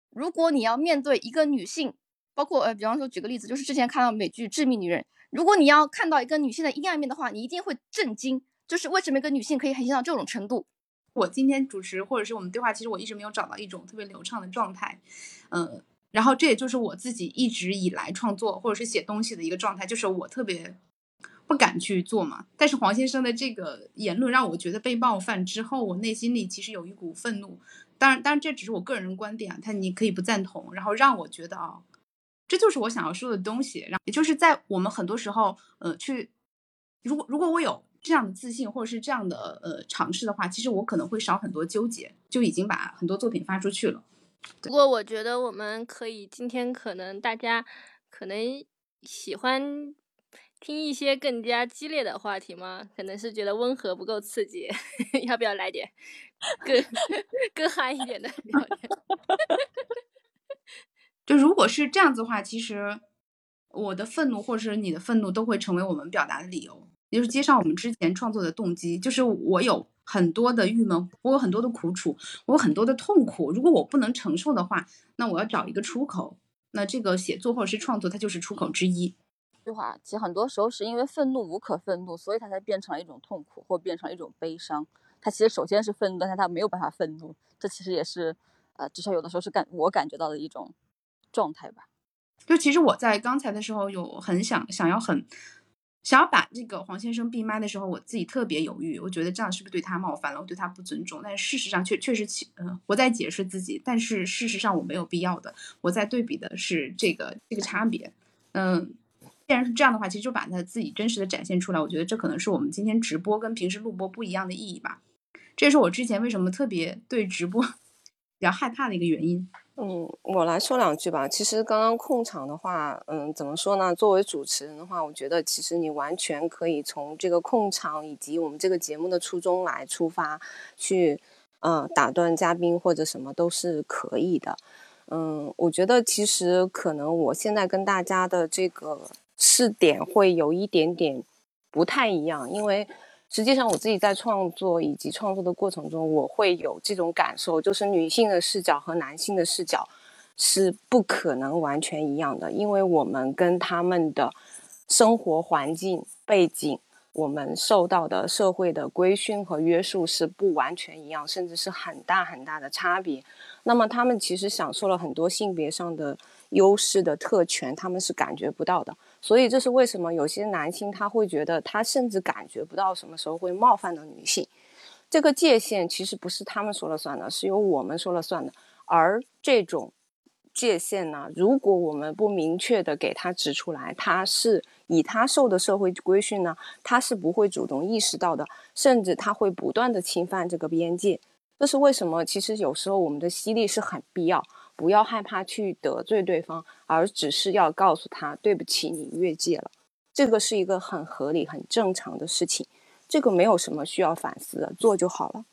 如果你要面对一个女性，包括呃，比方说举个例子，就是之前看到美剧《致命女人》，如果你要看到一个女性的阴暗面的话，你一定会震惊，就是为什么一个女性可以黑心到这种程度？我今天主持或者是我们对话，其实我一直没有找到一种特别流畅的状态，嗯，然后这也就是我自己一直以来创作或者是写东西的一个状态，就是我特别不敢去做嘛。但是黄先生的这个言论让我觉得被冒犯之后，我内心里其实有一股愤怒。当然，当然这只是我个人观点啊，他你可以不赞同，然后让我觉得啊、这就是我想要说的东西。然后也就是在我们很多时候，呃，去如果如果我有这样的自信或者是这样的呃尝试的话，其实我可能会少很多纠结，就已经把很多作品发出去了。不过我觉得我们可以今天可能大家可能喜欢听一些更加激烈的话题吗？可能是觉得温和不够刺激，要不要来点更 更嗨一点的聊天？就如果是这样子的话，其实我的愤怒或者是你的愤怒都会成为我们表达的理由，也就是接上我们之前创作的动机。就是我有很多的郁闷，我有很多的苦楚，我有很多的痛苦。如果我不能承受的话，那我要找一个出口。那这个写作或者是创作，它就是出口之一。句话，其实很多时候是因为愤怒无可愤怒，所以他才变成了一种痛苦，或变成了一种悲伤。他其实首先是愤怒，但是他没有办法愤怒，这其实也是，呃，至少有的时候是感我感觉到的一种状态吧。就其实我在刚才的时候有很想想要很想要把这个黄先生闭麦的时候，我自己特别犹豫，我觉得这样是不是对他冒犯了，我对他不尊重？但是事实上确确实其嗯我在解释自己，但是事实上我没有必要的。我在对比的是这个这个差别，嗯。既然是这样的话，其实就把他自己真实的展现出来。我觉得这可能是我们今天直播跟平时录播不一样的意义吧。这也是我之前为什么特别对直播 比较害怕的一个原因。嗯，我来说两句吧。其实刚刚控场的话，嗯，怎么说呢？作为主持人的话，我觉得其实你完全可以从这个控场以及我们这个节目的初衷来出发，去呃打断嘉宾或者什么都是可以的。嗯，我觉得其实可能我现在跟大家的这个。试点会有一点点不太一样，因为实际上我自己在创作以及创作的过程中，我会有这种感受，就是女性的视角和男性的视角是不可能完全一样的，因为我们跟他们的生活环境背景。我们受到的社会的规训和约束是不完全一样，甚至是很大很大的差别。那么他们其实享受了很多性别上的优势的特权，他们是感觉不到的。所以这是为什么有些男性他会觉得他甚至感觉不到什么时候会冒犯到女性。这个界限其实不是他们说了算的，是由我们说了算的。而这种。界限呢？如果我们不明确的给他指出来，他是以他受的社会规训呢，他是不会主动意识到的，甚至他会不断的侵犯这个边界。这是为什么？其实有时候我们的犀利是很必要，不要害怕去得罪对方，而只是要告诉他对不起，你越界了。这个是一个很合理、很正常的事情，这个没有什么需要反思的，做就好了。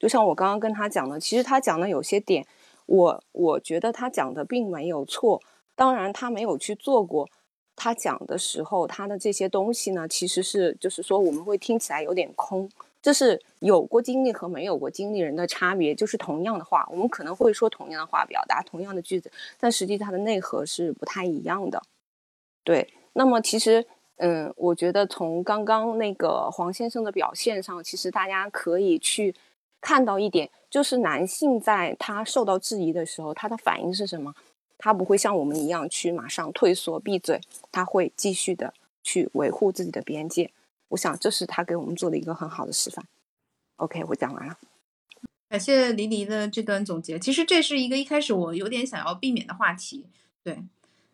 就像我刚刚跟他讲的，其实他讲的有些点。我我觉得他讲的并没有错，当然他没有去做过。他讲的时候，他的这些东西呢，其实是就是说我们会听起来有点空。这是有过经历和没有过经历人的差别。就是同样的话，我们可能会说同样的话，表达同样的句子，但实际它的内核是不太一样的。对，那么其实，嗯，我觉得从刚刚那个黄先生的表现上，其实大家可以去看到一点。就是男性在他受到质疑的时候，他的反应是什么？他不会像我们一样去马上退缩、闭嘴，他会继续的去维护自己的边界。我想这是他给我们做的一个很好的示范。OK，我讲完了。感谢黎黎的这段总结。其实这是一个一开始我有点想要避免的话题，对。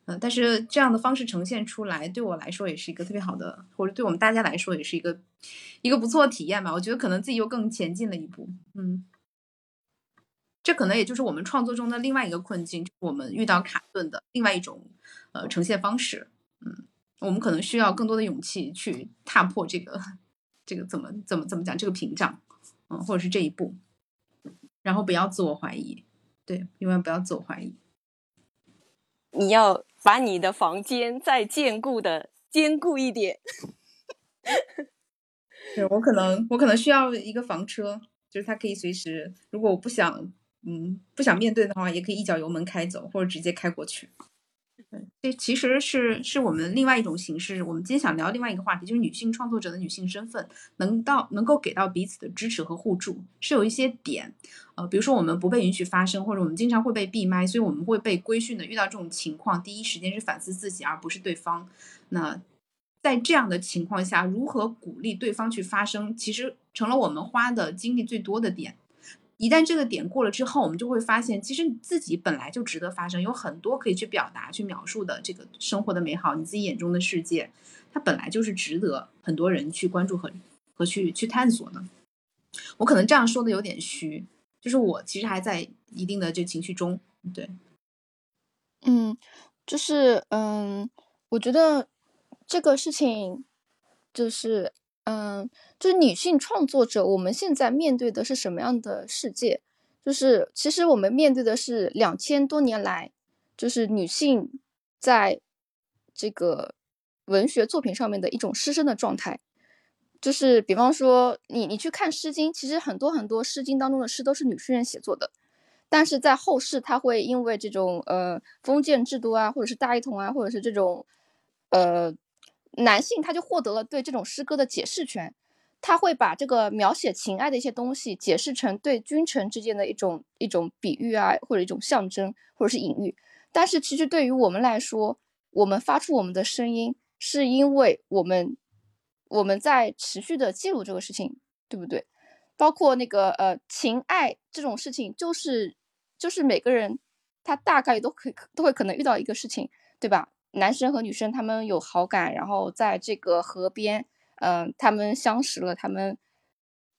嗯但是这样的方式呈现出来，对我来说也是一个特别好的，或者对我们大家来说也是一个一个不错的体验吧。我觉得可能自己又更前进了一步。嗯，这可能也就是我们创作中的另外一个困境，我们遇到卡顿的另外一种呃呈现方式。嗯，我们可能需要更多的勇气去踏破这个这个怎么怎么怎么讲这个屏障，嗯，或者是这一步，然后不要自我怀疑，对，永远不要自我怀疑。你要。把你的房间再坚固的坚固一点。对我可能我可能需要一个房车，就是它可以随时，如果我不想嗯不想面对的话，也可以一脚油门开走，或者直接开过去。这其实是是我们另外一种形式。我们今天想聊另外一个话题，就是女性创作者的女性身份，能到能够给到彼此的支持和互助，是有一些点。呃，比如说我们不被允许发声，或者我们经常会被闭麦，所以我们会被规训的。遇到这种情况，第一时间是反思自己，而不是对方。那在这样的情况下，如何鼓励对方去发声，其实成了我们花的精力最多的点。一旦这个点过了之后，我们就会发现，其实你自己本来就值得发生，有很多可以去表达、去描述的这个生活的美好，你自己眼中的世界，它本来就是值得很多人去关注和和去去探索的。我可能这样说的有点虚，就是我其实还在一定的这情绪中，对，嗯，就是嗯，我觉得这个事情就是。嗯，就是女性创作者，我们现在面对的是什么样的世界？就是其实我们面对的是两千多年来，就是女性在这个文学作品上面的一种失声的状态。就是比方说，你你去看《诗经》，其实很多很多《诗经》当中的诗都是女诗人写作的，但是在后世，他会因为这种呃封建制度啊，或者是大一统啊，或者是这种呃。男性他就获得了对这种诗歌的解释权，他会把这个描写情爱的一些东西解释成对君臣之间的一种一种比喻啊，或者一种象征，或者是隐喻。但是其实对于我们来说，我们发出我们的声音，是因为我们我们在持续的记录这个事情，对不对？包括那个呃情爱这种事情，就是就是每个人他大概都可都会可能遇到一个事情，对吧？男生和女生他们有好感，然后在这个河边，嗯、他们相识了，他们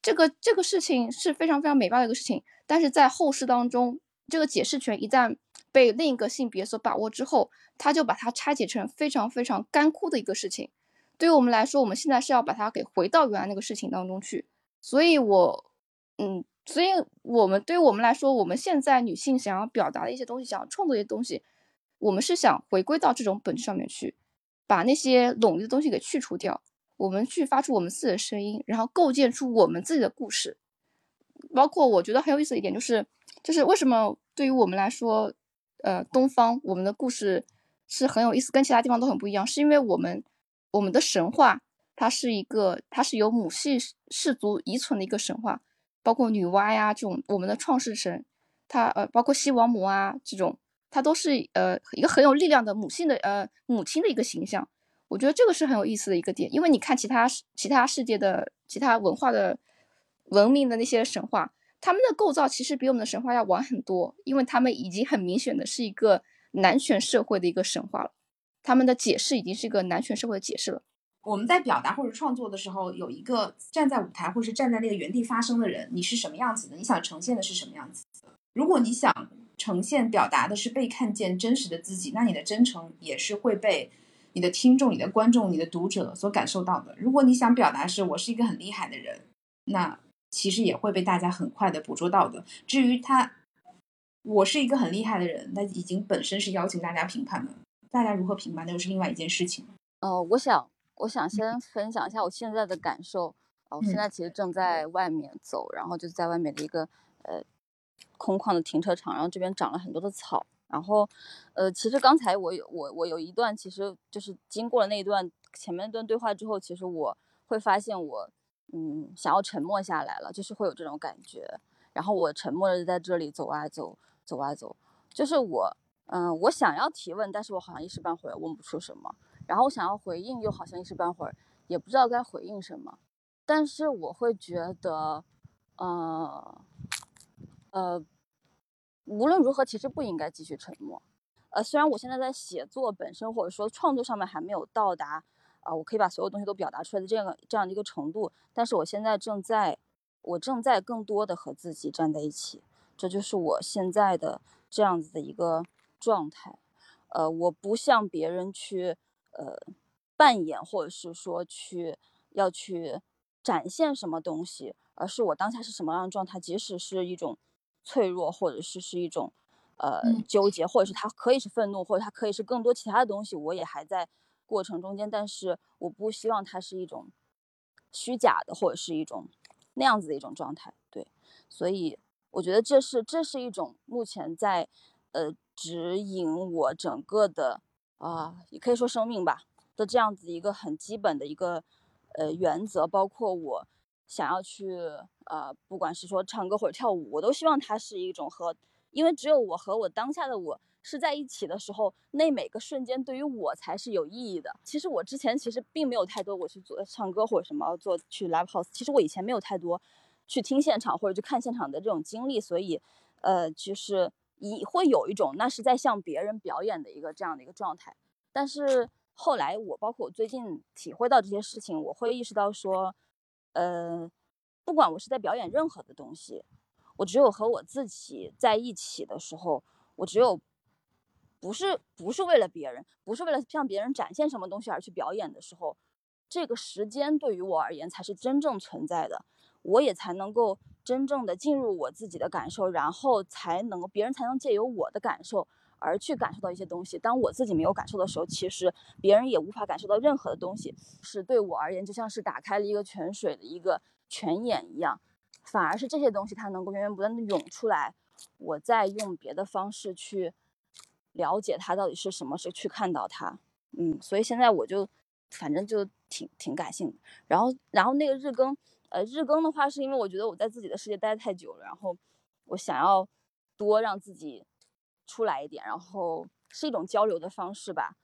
这个这个事情是非常非常美妙的一个事情，但是在后世当中，这个解释权一旦被另一个性别所把握之后，他就把它拆解成非常非常干枯的一个事情。对于我们来说，我们现在是要把它给回到原来那个事情当中去。所以我，嗯，所以我们对于我们来说，我们现在女性想要表达的一些东西，想要创作一些东西，我们是想回归到这种本质上面去，把那些冗余的东西给去除掉，我们去发出我们自己的声音，然后构建出我们自己的故事。包括我觉得很有意思一点就是，就是为什么对于我们来说，呃，东方我们的故事是很有意思，跟其他地方都很不一样，是因为我们我们的神话它是一个它是由母系氏族遗存的一个神话，包括女娲呀这种我们的创世神，它呃包括西王母啊这种，它都是呃一个很有力量的母性的呃母亲的一个形象。我觉得这个是很有意思的一个点，因为你看其他其他世界的其他文化的文明的那些神话，他们的构造其实比我们的神话要晚很多，因为他们已经很明显的是一个男权社会的一个神话了，他们的解释已经是一个男权社会的解释了。我们在表达或者创作的时候，有一个站在舞台或是站在那个原地发声的人，你是什么样子的？你想呈现的是什么样子？如果你想呈现、表达的是被看见真实的自己，那你的真诚也是会被你的听众、你的观众、你的读者所感受到的。如果你想表达是我是一个很厉害的人，那其实也会被大家很快的捕捉到的。至于他，我是一个很厉害的人，那已经本身是邀请大家评判的，大家如何评判那又是另外一件事情了。呃，我想，我想先分享一下我现在的感受。呃，我现嗯在其实正在外面走，然后就是在外面的一个呃空旷的停车场，然后这边长了很多的草。然后，呃，其实刚才我有我我有一段，其实就是经过了那一段前面那段对话之后，其实我会发现我嗯想要沉默下来了，就是会有这种感觉。然后我沉默的在这里走啊走，走啊走，就是我嗯、我想要提问，但是我好像一时半会儿问不出什么。然后我想要回应，又好像一时半会儿也不知道该回应什么。但是我会觉得，呃，呃，无论如何，其实不应该继续沉默。呃，虽然我现在在写作本身或者说创作上面还没有到达，啊、我可以把所有东西都表达出来的这样这样的一个程度，但是我现在正在，我正在更多的和自己站在一起，这就是我现在的这样子的一个状态。呃，我不向别人去呃扮演，或者是说去要去展现什么东西，而是我当下是什么样的状态，即使是一种脆弱，或者是是一种呃嗯。纠结，或者是它可以是愤怒，或者它可以是更多其他的东西，我也还在过程中间，但是我不希望它是一种虚假的，或者是一种那样子的一种状态，对，所以我觉得这是这是一种目前在呃指引我整个的啊、也可以说生命吧的这样子一个很基本的一个呃原则，包括我想要去呃，不管是说唱歌或者跳舞，我都希望它是一种和，因为只有我和我当下的我是在一起的时候，那每个瞬间对于我才是有意义的。其实我之前其实并没有太多我去做唱歌或者什么做去 live house，其实我以前没有太多去听现场或者去看现场的这种经历，所以呃，就是一会有一种那是在向别人表演的一个这样的一个状态。但是后来我包括我最近体会到这些事情，我会意识到说，呃，不管我是在表演任何的东西，我只有和我自己在一起的时候，我只有不是不是为了别人，不是为了向别人展现什么东西而去表演的时候，这个时间对于我而言才是真正存在的，我也才能够真正的进入我自己的感受，然后才能别人才能借由我的感受而去感受到一些东西。当我自己没有感受的时候，其实别人也无法感受到任何的东西，是对我而言就像是打开了一个泉水的一个泉眼一样，反而是这些东西它能够源源不断的涌出来，我再用别的方式去了解它到底是什么，是去看到它。嗯，所以现在我就反正就挺挺感性的。然后然后那个日更，呃，日更的话是因为我觉得我在自己的世界待太久了，然后我想要多让自己出来一点，然后是一种交流的方式吧。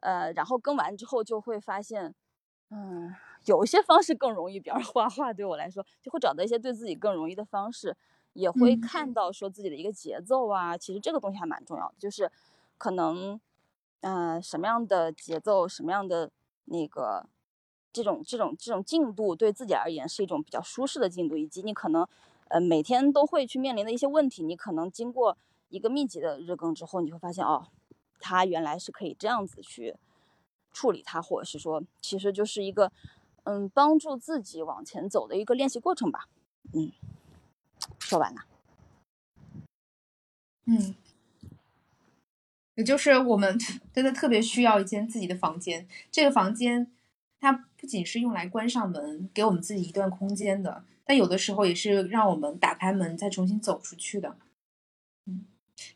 呃，然后跟完之后就会发现，嗯，有一些方式更容易，比方说画画，对我来说就会找到一些对自己更容易的方式，也会嗯看到说自己的一个节奏啊，其实这个东西还蛮重要的，就是可能，呃，什么样的节奏，什么样的那个这种这种这种进度，对自己而言是一种比较舒适的进度，以及你可能，呃，每天都会去面临的一些问题，你可能经过一个密集的日更之后，你会发现哦。它原来是可以这样子去处理它，或者是说，其实就是一个，嗯，帮助自己往前走的一个练习过程吧。嗯，说完了。嗯，也就是我们真的特别需要一间自己的房间。这个房间，它不仅是用来关上门，给我们自己一段空间的，但有的时候也是让我们打开门再重新走出去的。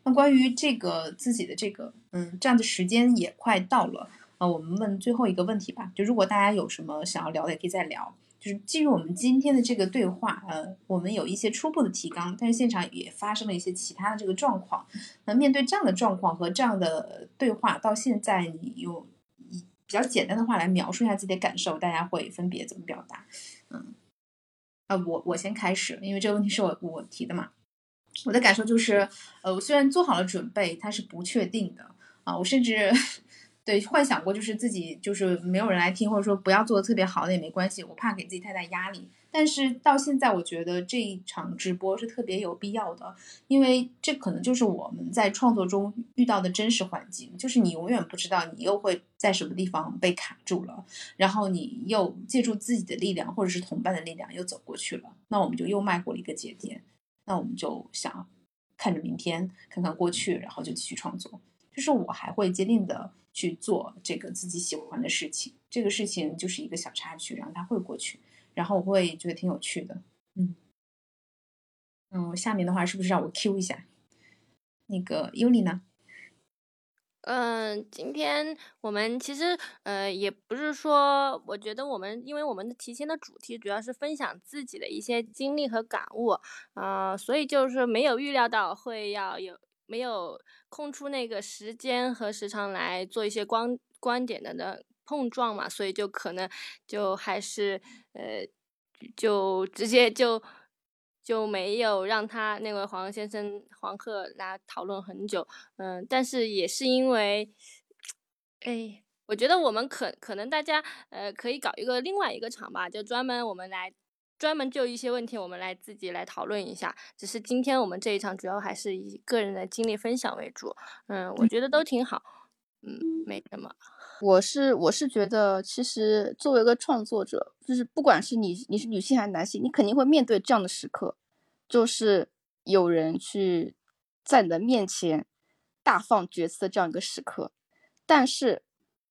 那关于这个自己的这个，嗯，这样的时间也快到了。呃，我们问最后一个问题吧，就如果大家有什么想要聊的，也可以再聊。就是基于我们今天的这个对话，呃，我们有一些初步的提纲，但是现场也发生了一些其他的这个状况。那面对这样的状况和这样的对话，到现在你用以比较简单的话来描述一下自己的感受，大家会分别怎么表达？嗯，啊，我我先开始，因为这个问题是我我提的嘛。我的感受就是，呃，我虽然做好了准备，它是不确定的啊，我甚至。对，幻想过就是自己就是没有人来听，或者说不要做的特别好的也没关系，我怕给自己太大压力。但是到现在，我觉得这一场直播是特别有必要的，因为这可能就是我们在创作中遇到的真实环境，就是你永远不知道你又会在什么地方被卡住了，然后你又借助自己的力量或者是同伴的力量又走过去了，那我们就又迈过了一个节点，那我们就想看着明天，看看过去，然后就继续创作。就是我还会坚定的去做这个自己喜欢的事情，这个事情就是一个小插曲，然后它会过去，然后我会觉得挺有趣的，嗯，嗯，下面的话是不是让我 Q 一下？那个尤里呢？嗯，今天我们其实呃也不是说，我觉得我们因为我们的提前的主题主要是分享自己的一些经历和感悟，啊、所以就是没有预料到会要有。没有空出那个时间和时长来做一些观观点的的碰撞嘛，所以就可能就还是呃，就直接就就没有让他那位黄先生黄鹤来讨论很久，嗯、呃，但是也是因为，哎，我觉得我们可可能大家呃可以搞一个另外一个场吧，就专门我们来。专门就一些问题，我们来自己来讨论一下。只是今天我们这一场主要还是以个人的经历分享为主。嗯，我觉得都挺好。嗯，没什么。我是我是觉得，其实作为一个创作者，就是不管是你你是女性还是男性，你肯定会面对这样的时刻，就是有人去在你的面前大放厥词的这样一个时刻。但是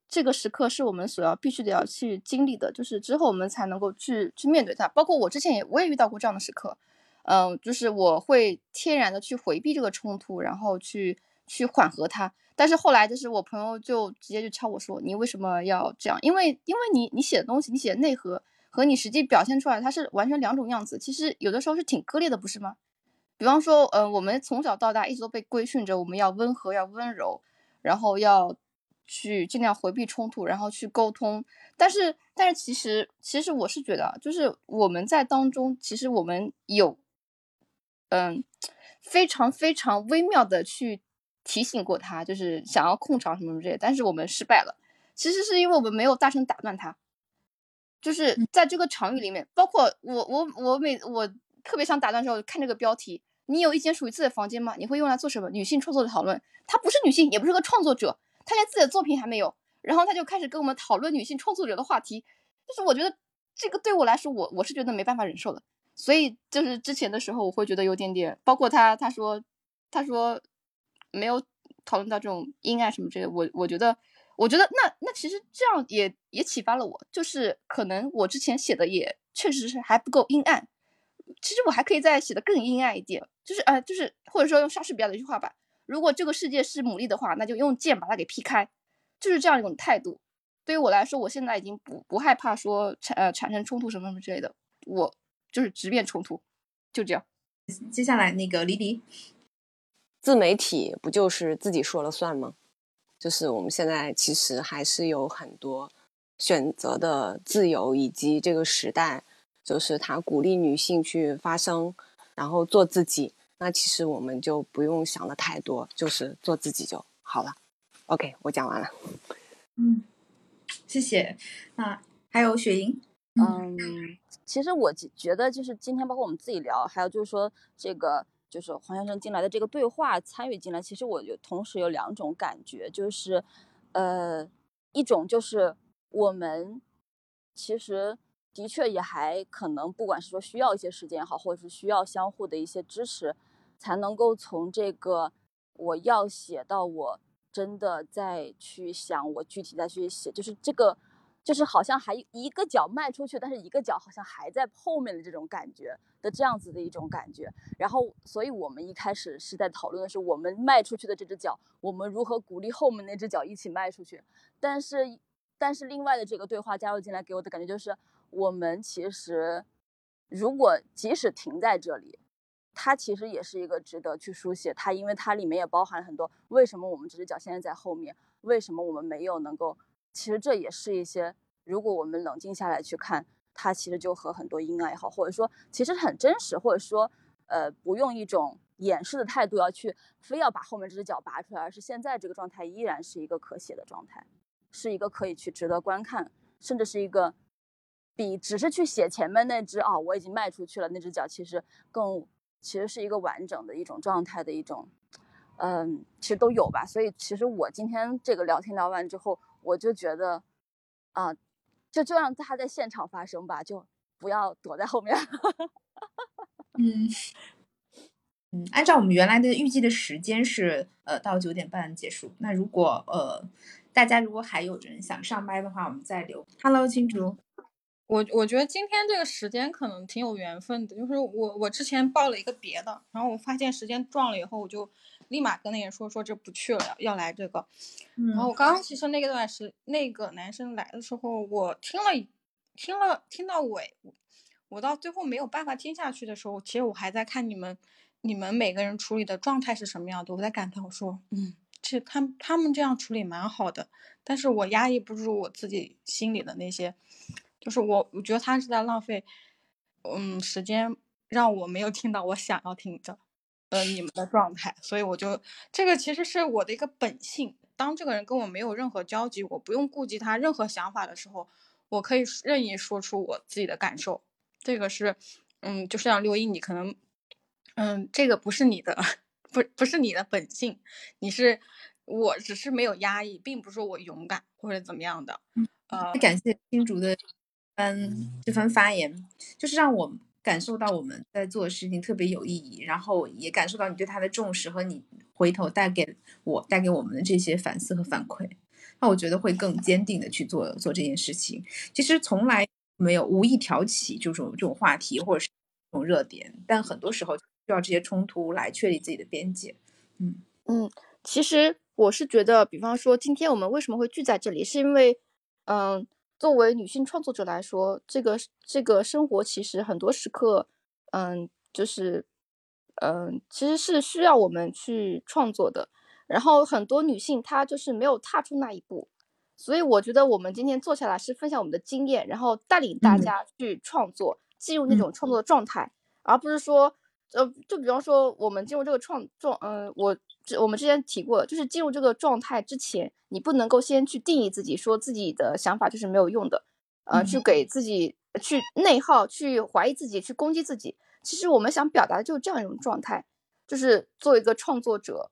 这个时刻是我们所要必须得要去经历的，就是之后我们才能够去去面对它。包括我之前也我也遇到过这样的时刻，嗯、就是我会天然的去回避这个冲突，然后去去缓和它。但是后来就是我朋友就直接就敲我说：“你为什么要这样？因为因为你你写的东西，你写的内核和你实际表现出来它是完全两种样子。其实有的时候是挺割裂的，不是吗？比方说，呃，我们从小到大一直都被规训着，我们要温和，要温柔，然后要。”去尽量回避冲突，然后去沟通。但是，但是其实，其实我是觉得，就是我们在当中，其实我们有，嗯，非常非常微妙的去提醒过他，就是想要控场什么什么这些，但是我们失败了。其实是因为我们没有大声打断他，就是在这个场域里面，包括我，我，我每我特别想打断的时候，看这个标题，你有一间属于自己的房间吗？你会用来做什么？女性创作的讨论，她不是女性，也不是个创作者。她连自己的作品还没有，然后她就开始跟我们讨论女性创作者的话题，就是我觉得这个对我来说，我我是觉得没办法忍受的。所以就是之前的时候，我会觉得有点点，包括他他说他说没有讨论到这种阴暗什么之类，我我觉得我觉得那那其实这样也也启发了我，就是可能我之前写的也确实是还不够阴暗，其实我还可以再写的更阴暗一点，就是呃就是或者说用莎士比亚的一句话吧。如果这个世界是牡蛎的话，那就用剑把它给劈开，就是这样一种态度。对于我来说，我现在已经不不害怕说产呃产生冲突什么什么之类的，我就是直面冲突，就这样。接下来那个黎黎，自媒体不就是自己说了算吗？就是我们现在其实还是有很多选择的自由，以及这个时代就是他鼓励女性去发声，然后做自己。那其实我们就不用想的太多，就是做自己就好了。OK，我讲完了。嗯，谢谢。那还有雪莹，嗯，其实我觉觉得就是今天包括我们自己聊，还有就是说这个就是黄先生进来的这个对话参与进来，其实我有同时有两种感觉，就是呃一种就是我们其实的确也还可能不管是说需要一些时间也好，或者是需要相互的一些支持，才能够从这个我要写到我真的再去想，我具体再去写，就是这个。就是好像还一个脚迈出去，但是一个脚好像还在后面的这种感觉的这样子的一种感觉。然后，所以我们一开始是在讨论的是我们迈出去的这只脚，我们如何鼓励后面那只脚一起迈出去。但是，但是另外的这个对话加入进来，给我的感觉就是，我们其实如果即使停在这里，它其实也是一个值得去书写。它因为它里面也包含很多为什么我们这只脚现在在后面，为什么我们没有能够。其实这也是一些，如果我们冷静下来去看，它其实就和很多阴暗也好，或者说其实很真实，或者说，呃，不用一种掩饰的态度要去非要把后面这只脚拔出来，而是现在这个状态依然是一个可写的状态，是一个可以去值得观看，甚至是一个比只是去写前面那只啊我已经迈出去了那只脚，其实更其实是一个完整的一种状态的一种，嗯，其实都有吧。所以其实我今天这个聊天聊完之后。我就觉得，啊，就就让他在现场发生吧，就不要躲在后面。嗯嗯，按照我们原来的预计的时间是，呃，到九点半结束。那如果呃，大家如果还有人想上麦的话，我们再留。Hello，青竹。我我觉得今天这个时间可能挺有缘分的，就是我我之前报了一个别的，然后我发现时间撞了以后，我就立马跟那人说说这不去了，要来这个。然后我刚刚其实那个段时那个男生来的时候，我听了听了听到尾，我到最后没有办法听下去的时候，其实我还在看你们你们每个人处理的状态是什么样的，我在感叹我说嗯，这他他们这样处理蛮好的，但是我压抑不住我自己心里的那些。就是我，我觉得他是在浪费，嗯，时间让我没有听到我想要听的，呃，你们的状态，所以我就这个其实是我的一个本性。当这个人跟我没有任何交集，我不用顾及他任何想法的时候，我可以任意说出我自己的感受。这个是，嗯，就像六一，你可能，嗯，这个不是你的，不不是你的本性，你是，我只是没有压抑，并不是说我勇敢或者怎么样的。呃，感谢金竹的。嗯这番发言，就是让我感受到我们在做的事情特别有意义，然后也感受到你对他的重视和你回头带给我带给我们的这些反思和反馈。那我觉得会更坚定的去做做这件事情。其实从来没有无意挑起这种这种话题或者是这种热点，但很多时候需要这些冲突来确立自己的边界。嗯嗯，其实我是觉得，比方说今天我们为什么会聚在这里，是因为嗯。作为女性创作者来说，这个这个生活其实很多时刻，嗯，就是，嗯，其实是需要我们去创作的。然后很多女性她就是没有踏出那一步，所以我觉得我们今天坐下来是分享我们的经验，然后带领大家去创作，进入那种创作的状态，而不是说，呃，就比方说我们进入这个创状，嗯，我。我们之前提过，就是进入这个状态之前，你不能够先去定义自己，说自己的想法就是没有用的，呃，去给自己去内耗，去怀疑自己，去攻击自己。其实我们想表达的就是这样一种状态，就是作为一个创作者，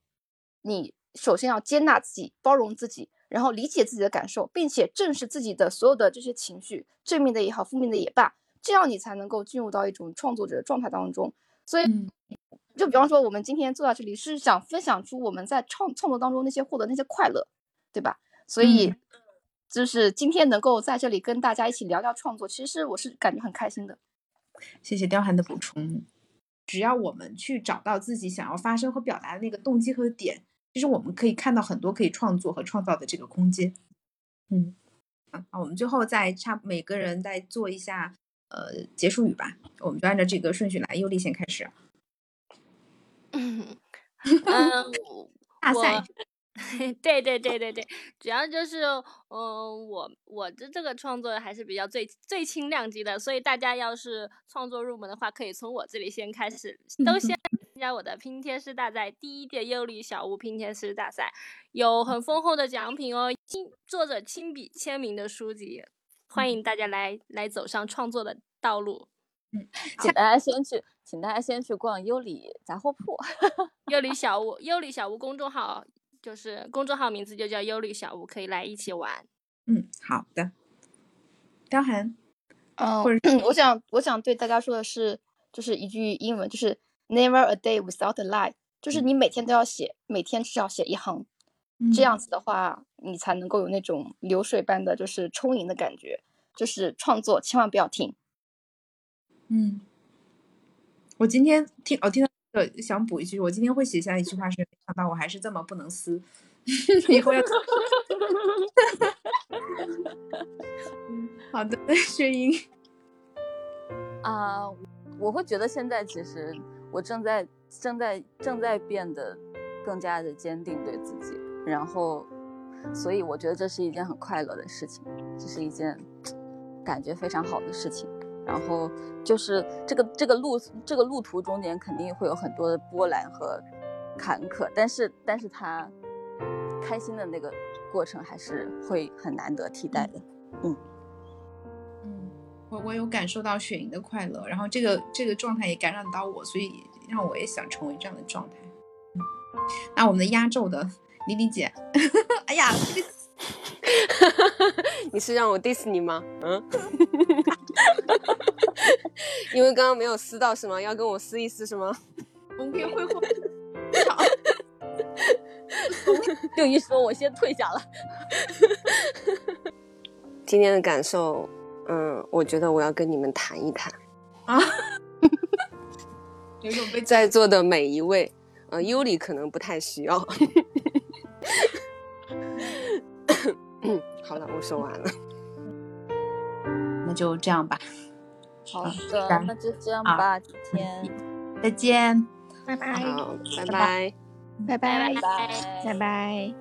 你首先要接纳自己，包容自己，然后理解自己的感受，并且正视自己的所有的这些情绪，正面的也好，负面的也罢，这样你才能够进入到一种创作者的状态当中。所以。就比方说，我们今天坐到这里是想分享出我们在创创作当中那些获得那些快乐，对吧？所以就是今天能够在这里跟大家一起聊聊创作，其实我是感觉很开心的。谢谢刁寒的补充。只要我们去找到自己想要发声和表达的那个动机和点，其实我们可以看到很多可以创作和创造的这个空间。嗯，啊，我们最后再差每个人再做一下呃结束语吧，我们就按照这个顺序来，优丽先开始。嗯，大赛，对对对对对，主要就是嗯，我我的这个创作还是比较最最轻量级的，所以大家要是创作入门的话，可以从我这里先开始，都先参加我的拼贴师大赛第一届优丽小屋拼贴师大赛，有很丰厚的奖品哦，亲作者亲笔签名的书籍，欢迎大家来来走上创作的道路。嗯，请大家先去，请大家先去逛优里杂货铺，优里小屋，优里小屋公众号就是公众号名字就叫优里小屋，可以来一起玩。嗯，好的。刁寒，嗯，我想我想对大家说的是，就是一句英文，就是 Never a day without a lie，就是你每天都要写，每天至少写一行，这样子的话，你才能够有那种流水般的就是充盈的感觉，就是创作千万不要停。嗯，我今天听，我听到个想补一句，我今天会写下一句话是，没想到我还是这么不能撕，以后要。好的，薛英。啊，我会觉得现在其实我正在正在正在变得更加的坚定对自己，然后，所以我觉得这是一件很快乐的事情，这是一件感觉非常好的事情。然后就是这个这个路这个路途中间肯定会有很多的波澜和坎坷，但是但是他开心的那个过程还是会很难得替代的。嗯嗯，我我有感受到雪莹的快乐，然后这个这个状态也感染到我，所以让我也想成为这样的状态。那我们的压轴的李李姐，哎呀，你是让我 diss 你吗？嗯。因为刚刚没有撕到是吗？要跟我撕一撕是吗？我们可以会后。六一说：“我先退下了。”今天的感受，嗯，我觉得我要跟你们谈一谈啊。有种被在座的每一位，呃，尤里可能不太需要。好了，我说完了。那就这样吧。好的，那就这样吧。今天再见，拜拜。好，拜拜，拜拜，拜拜，拜拜。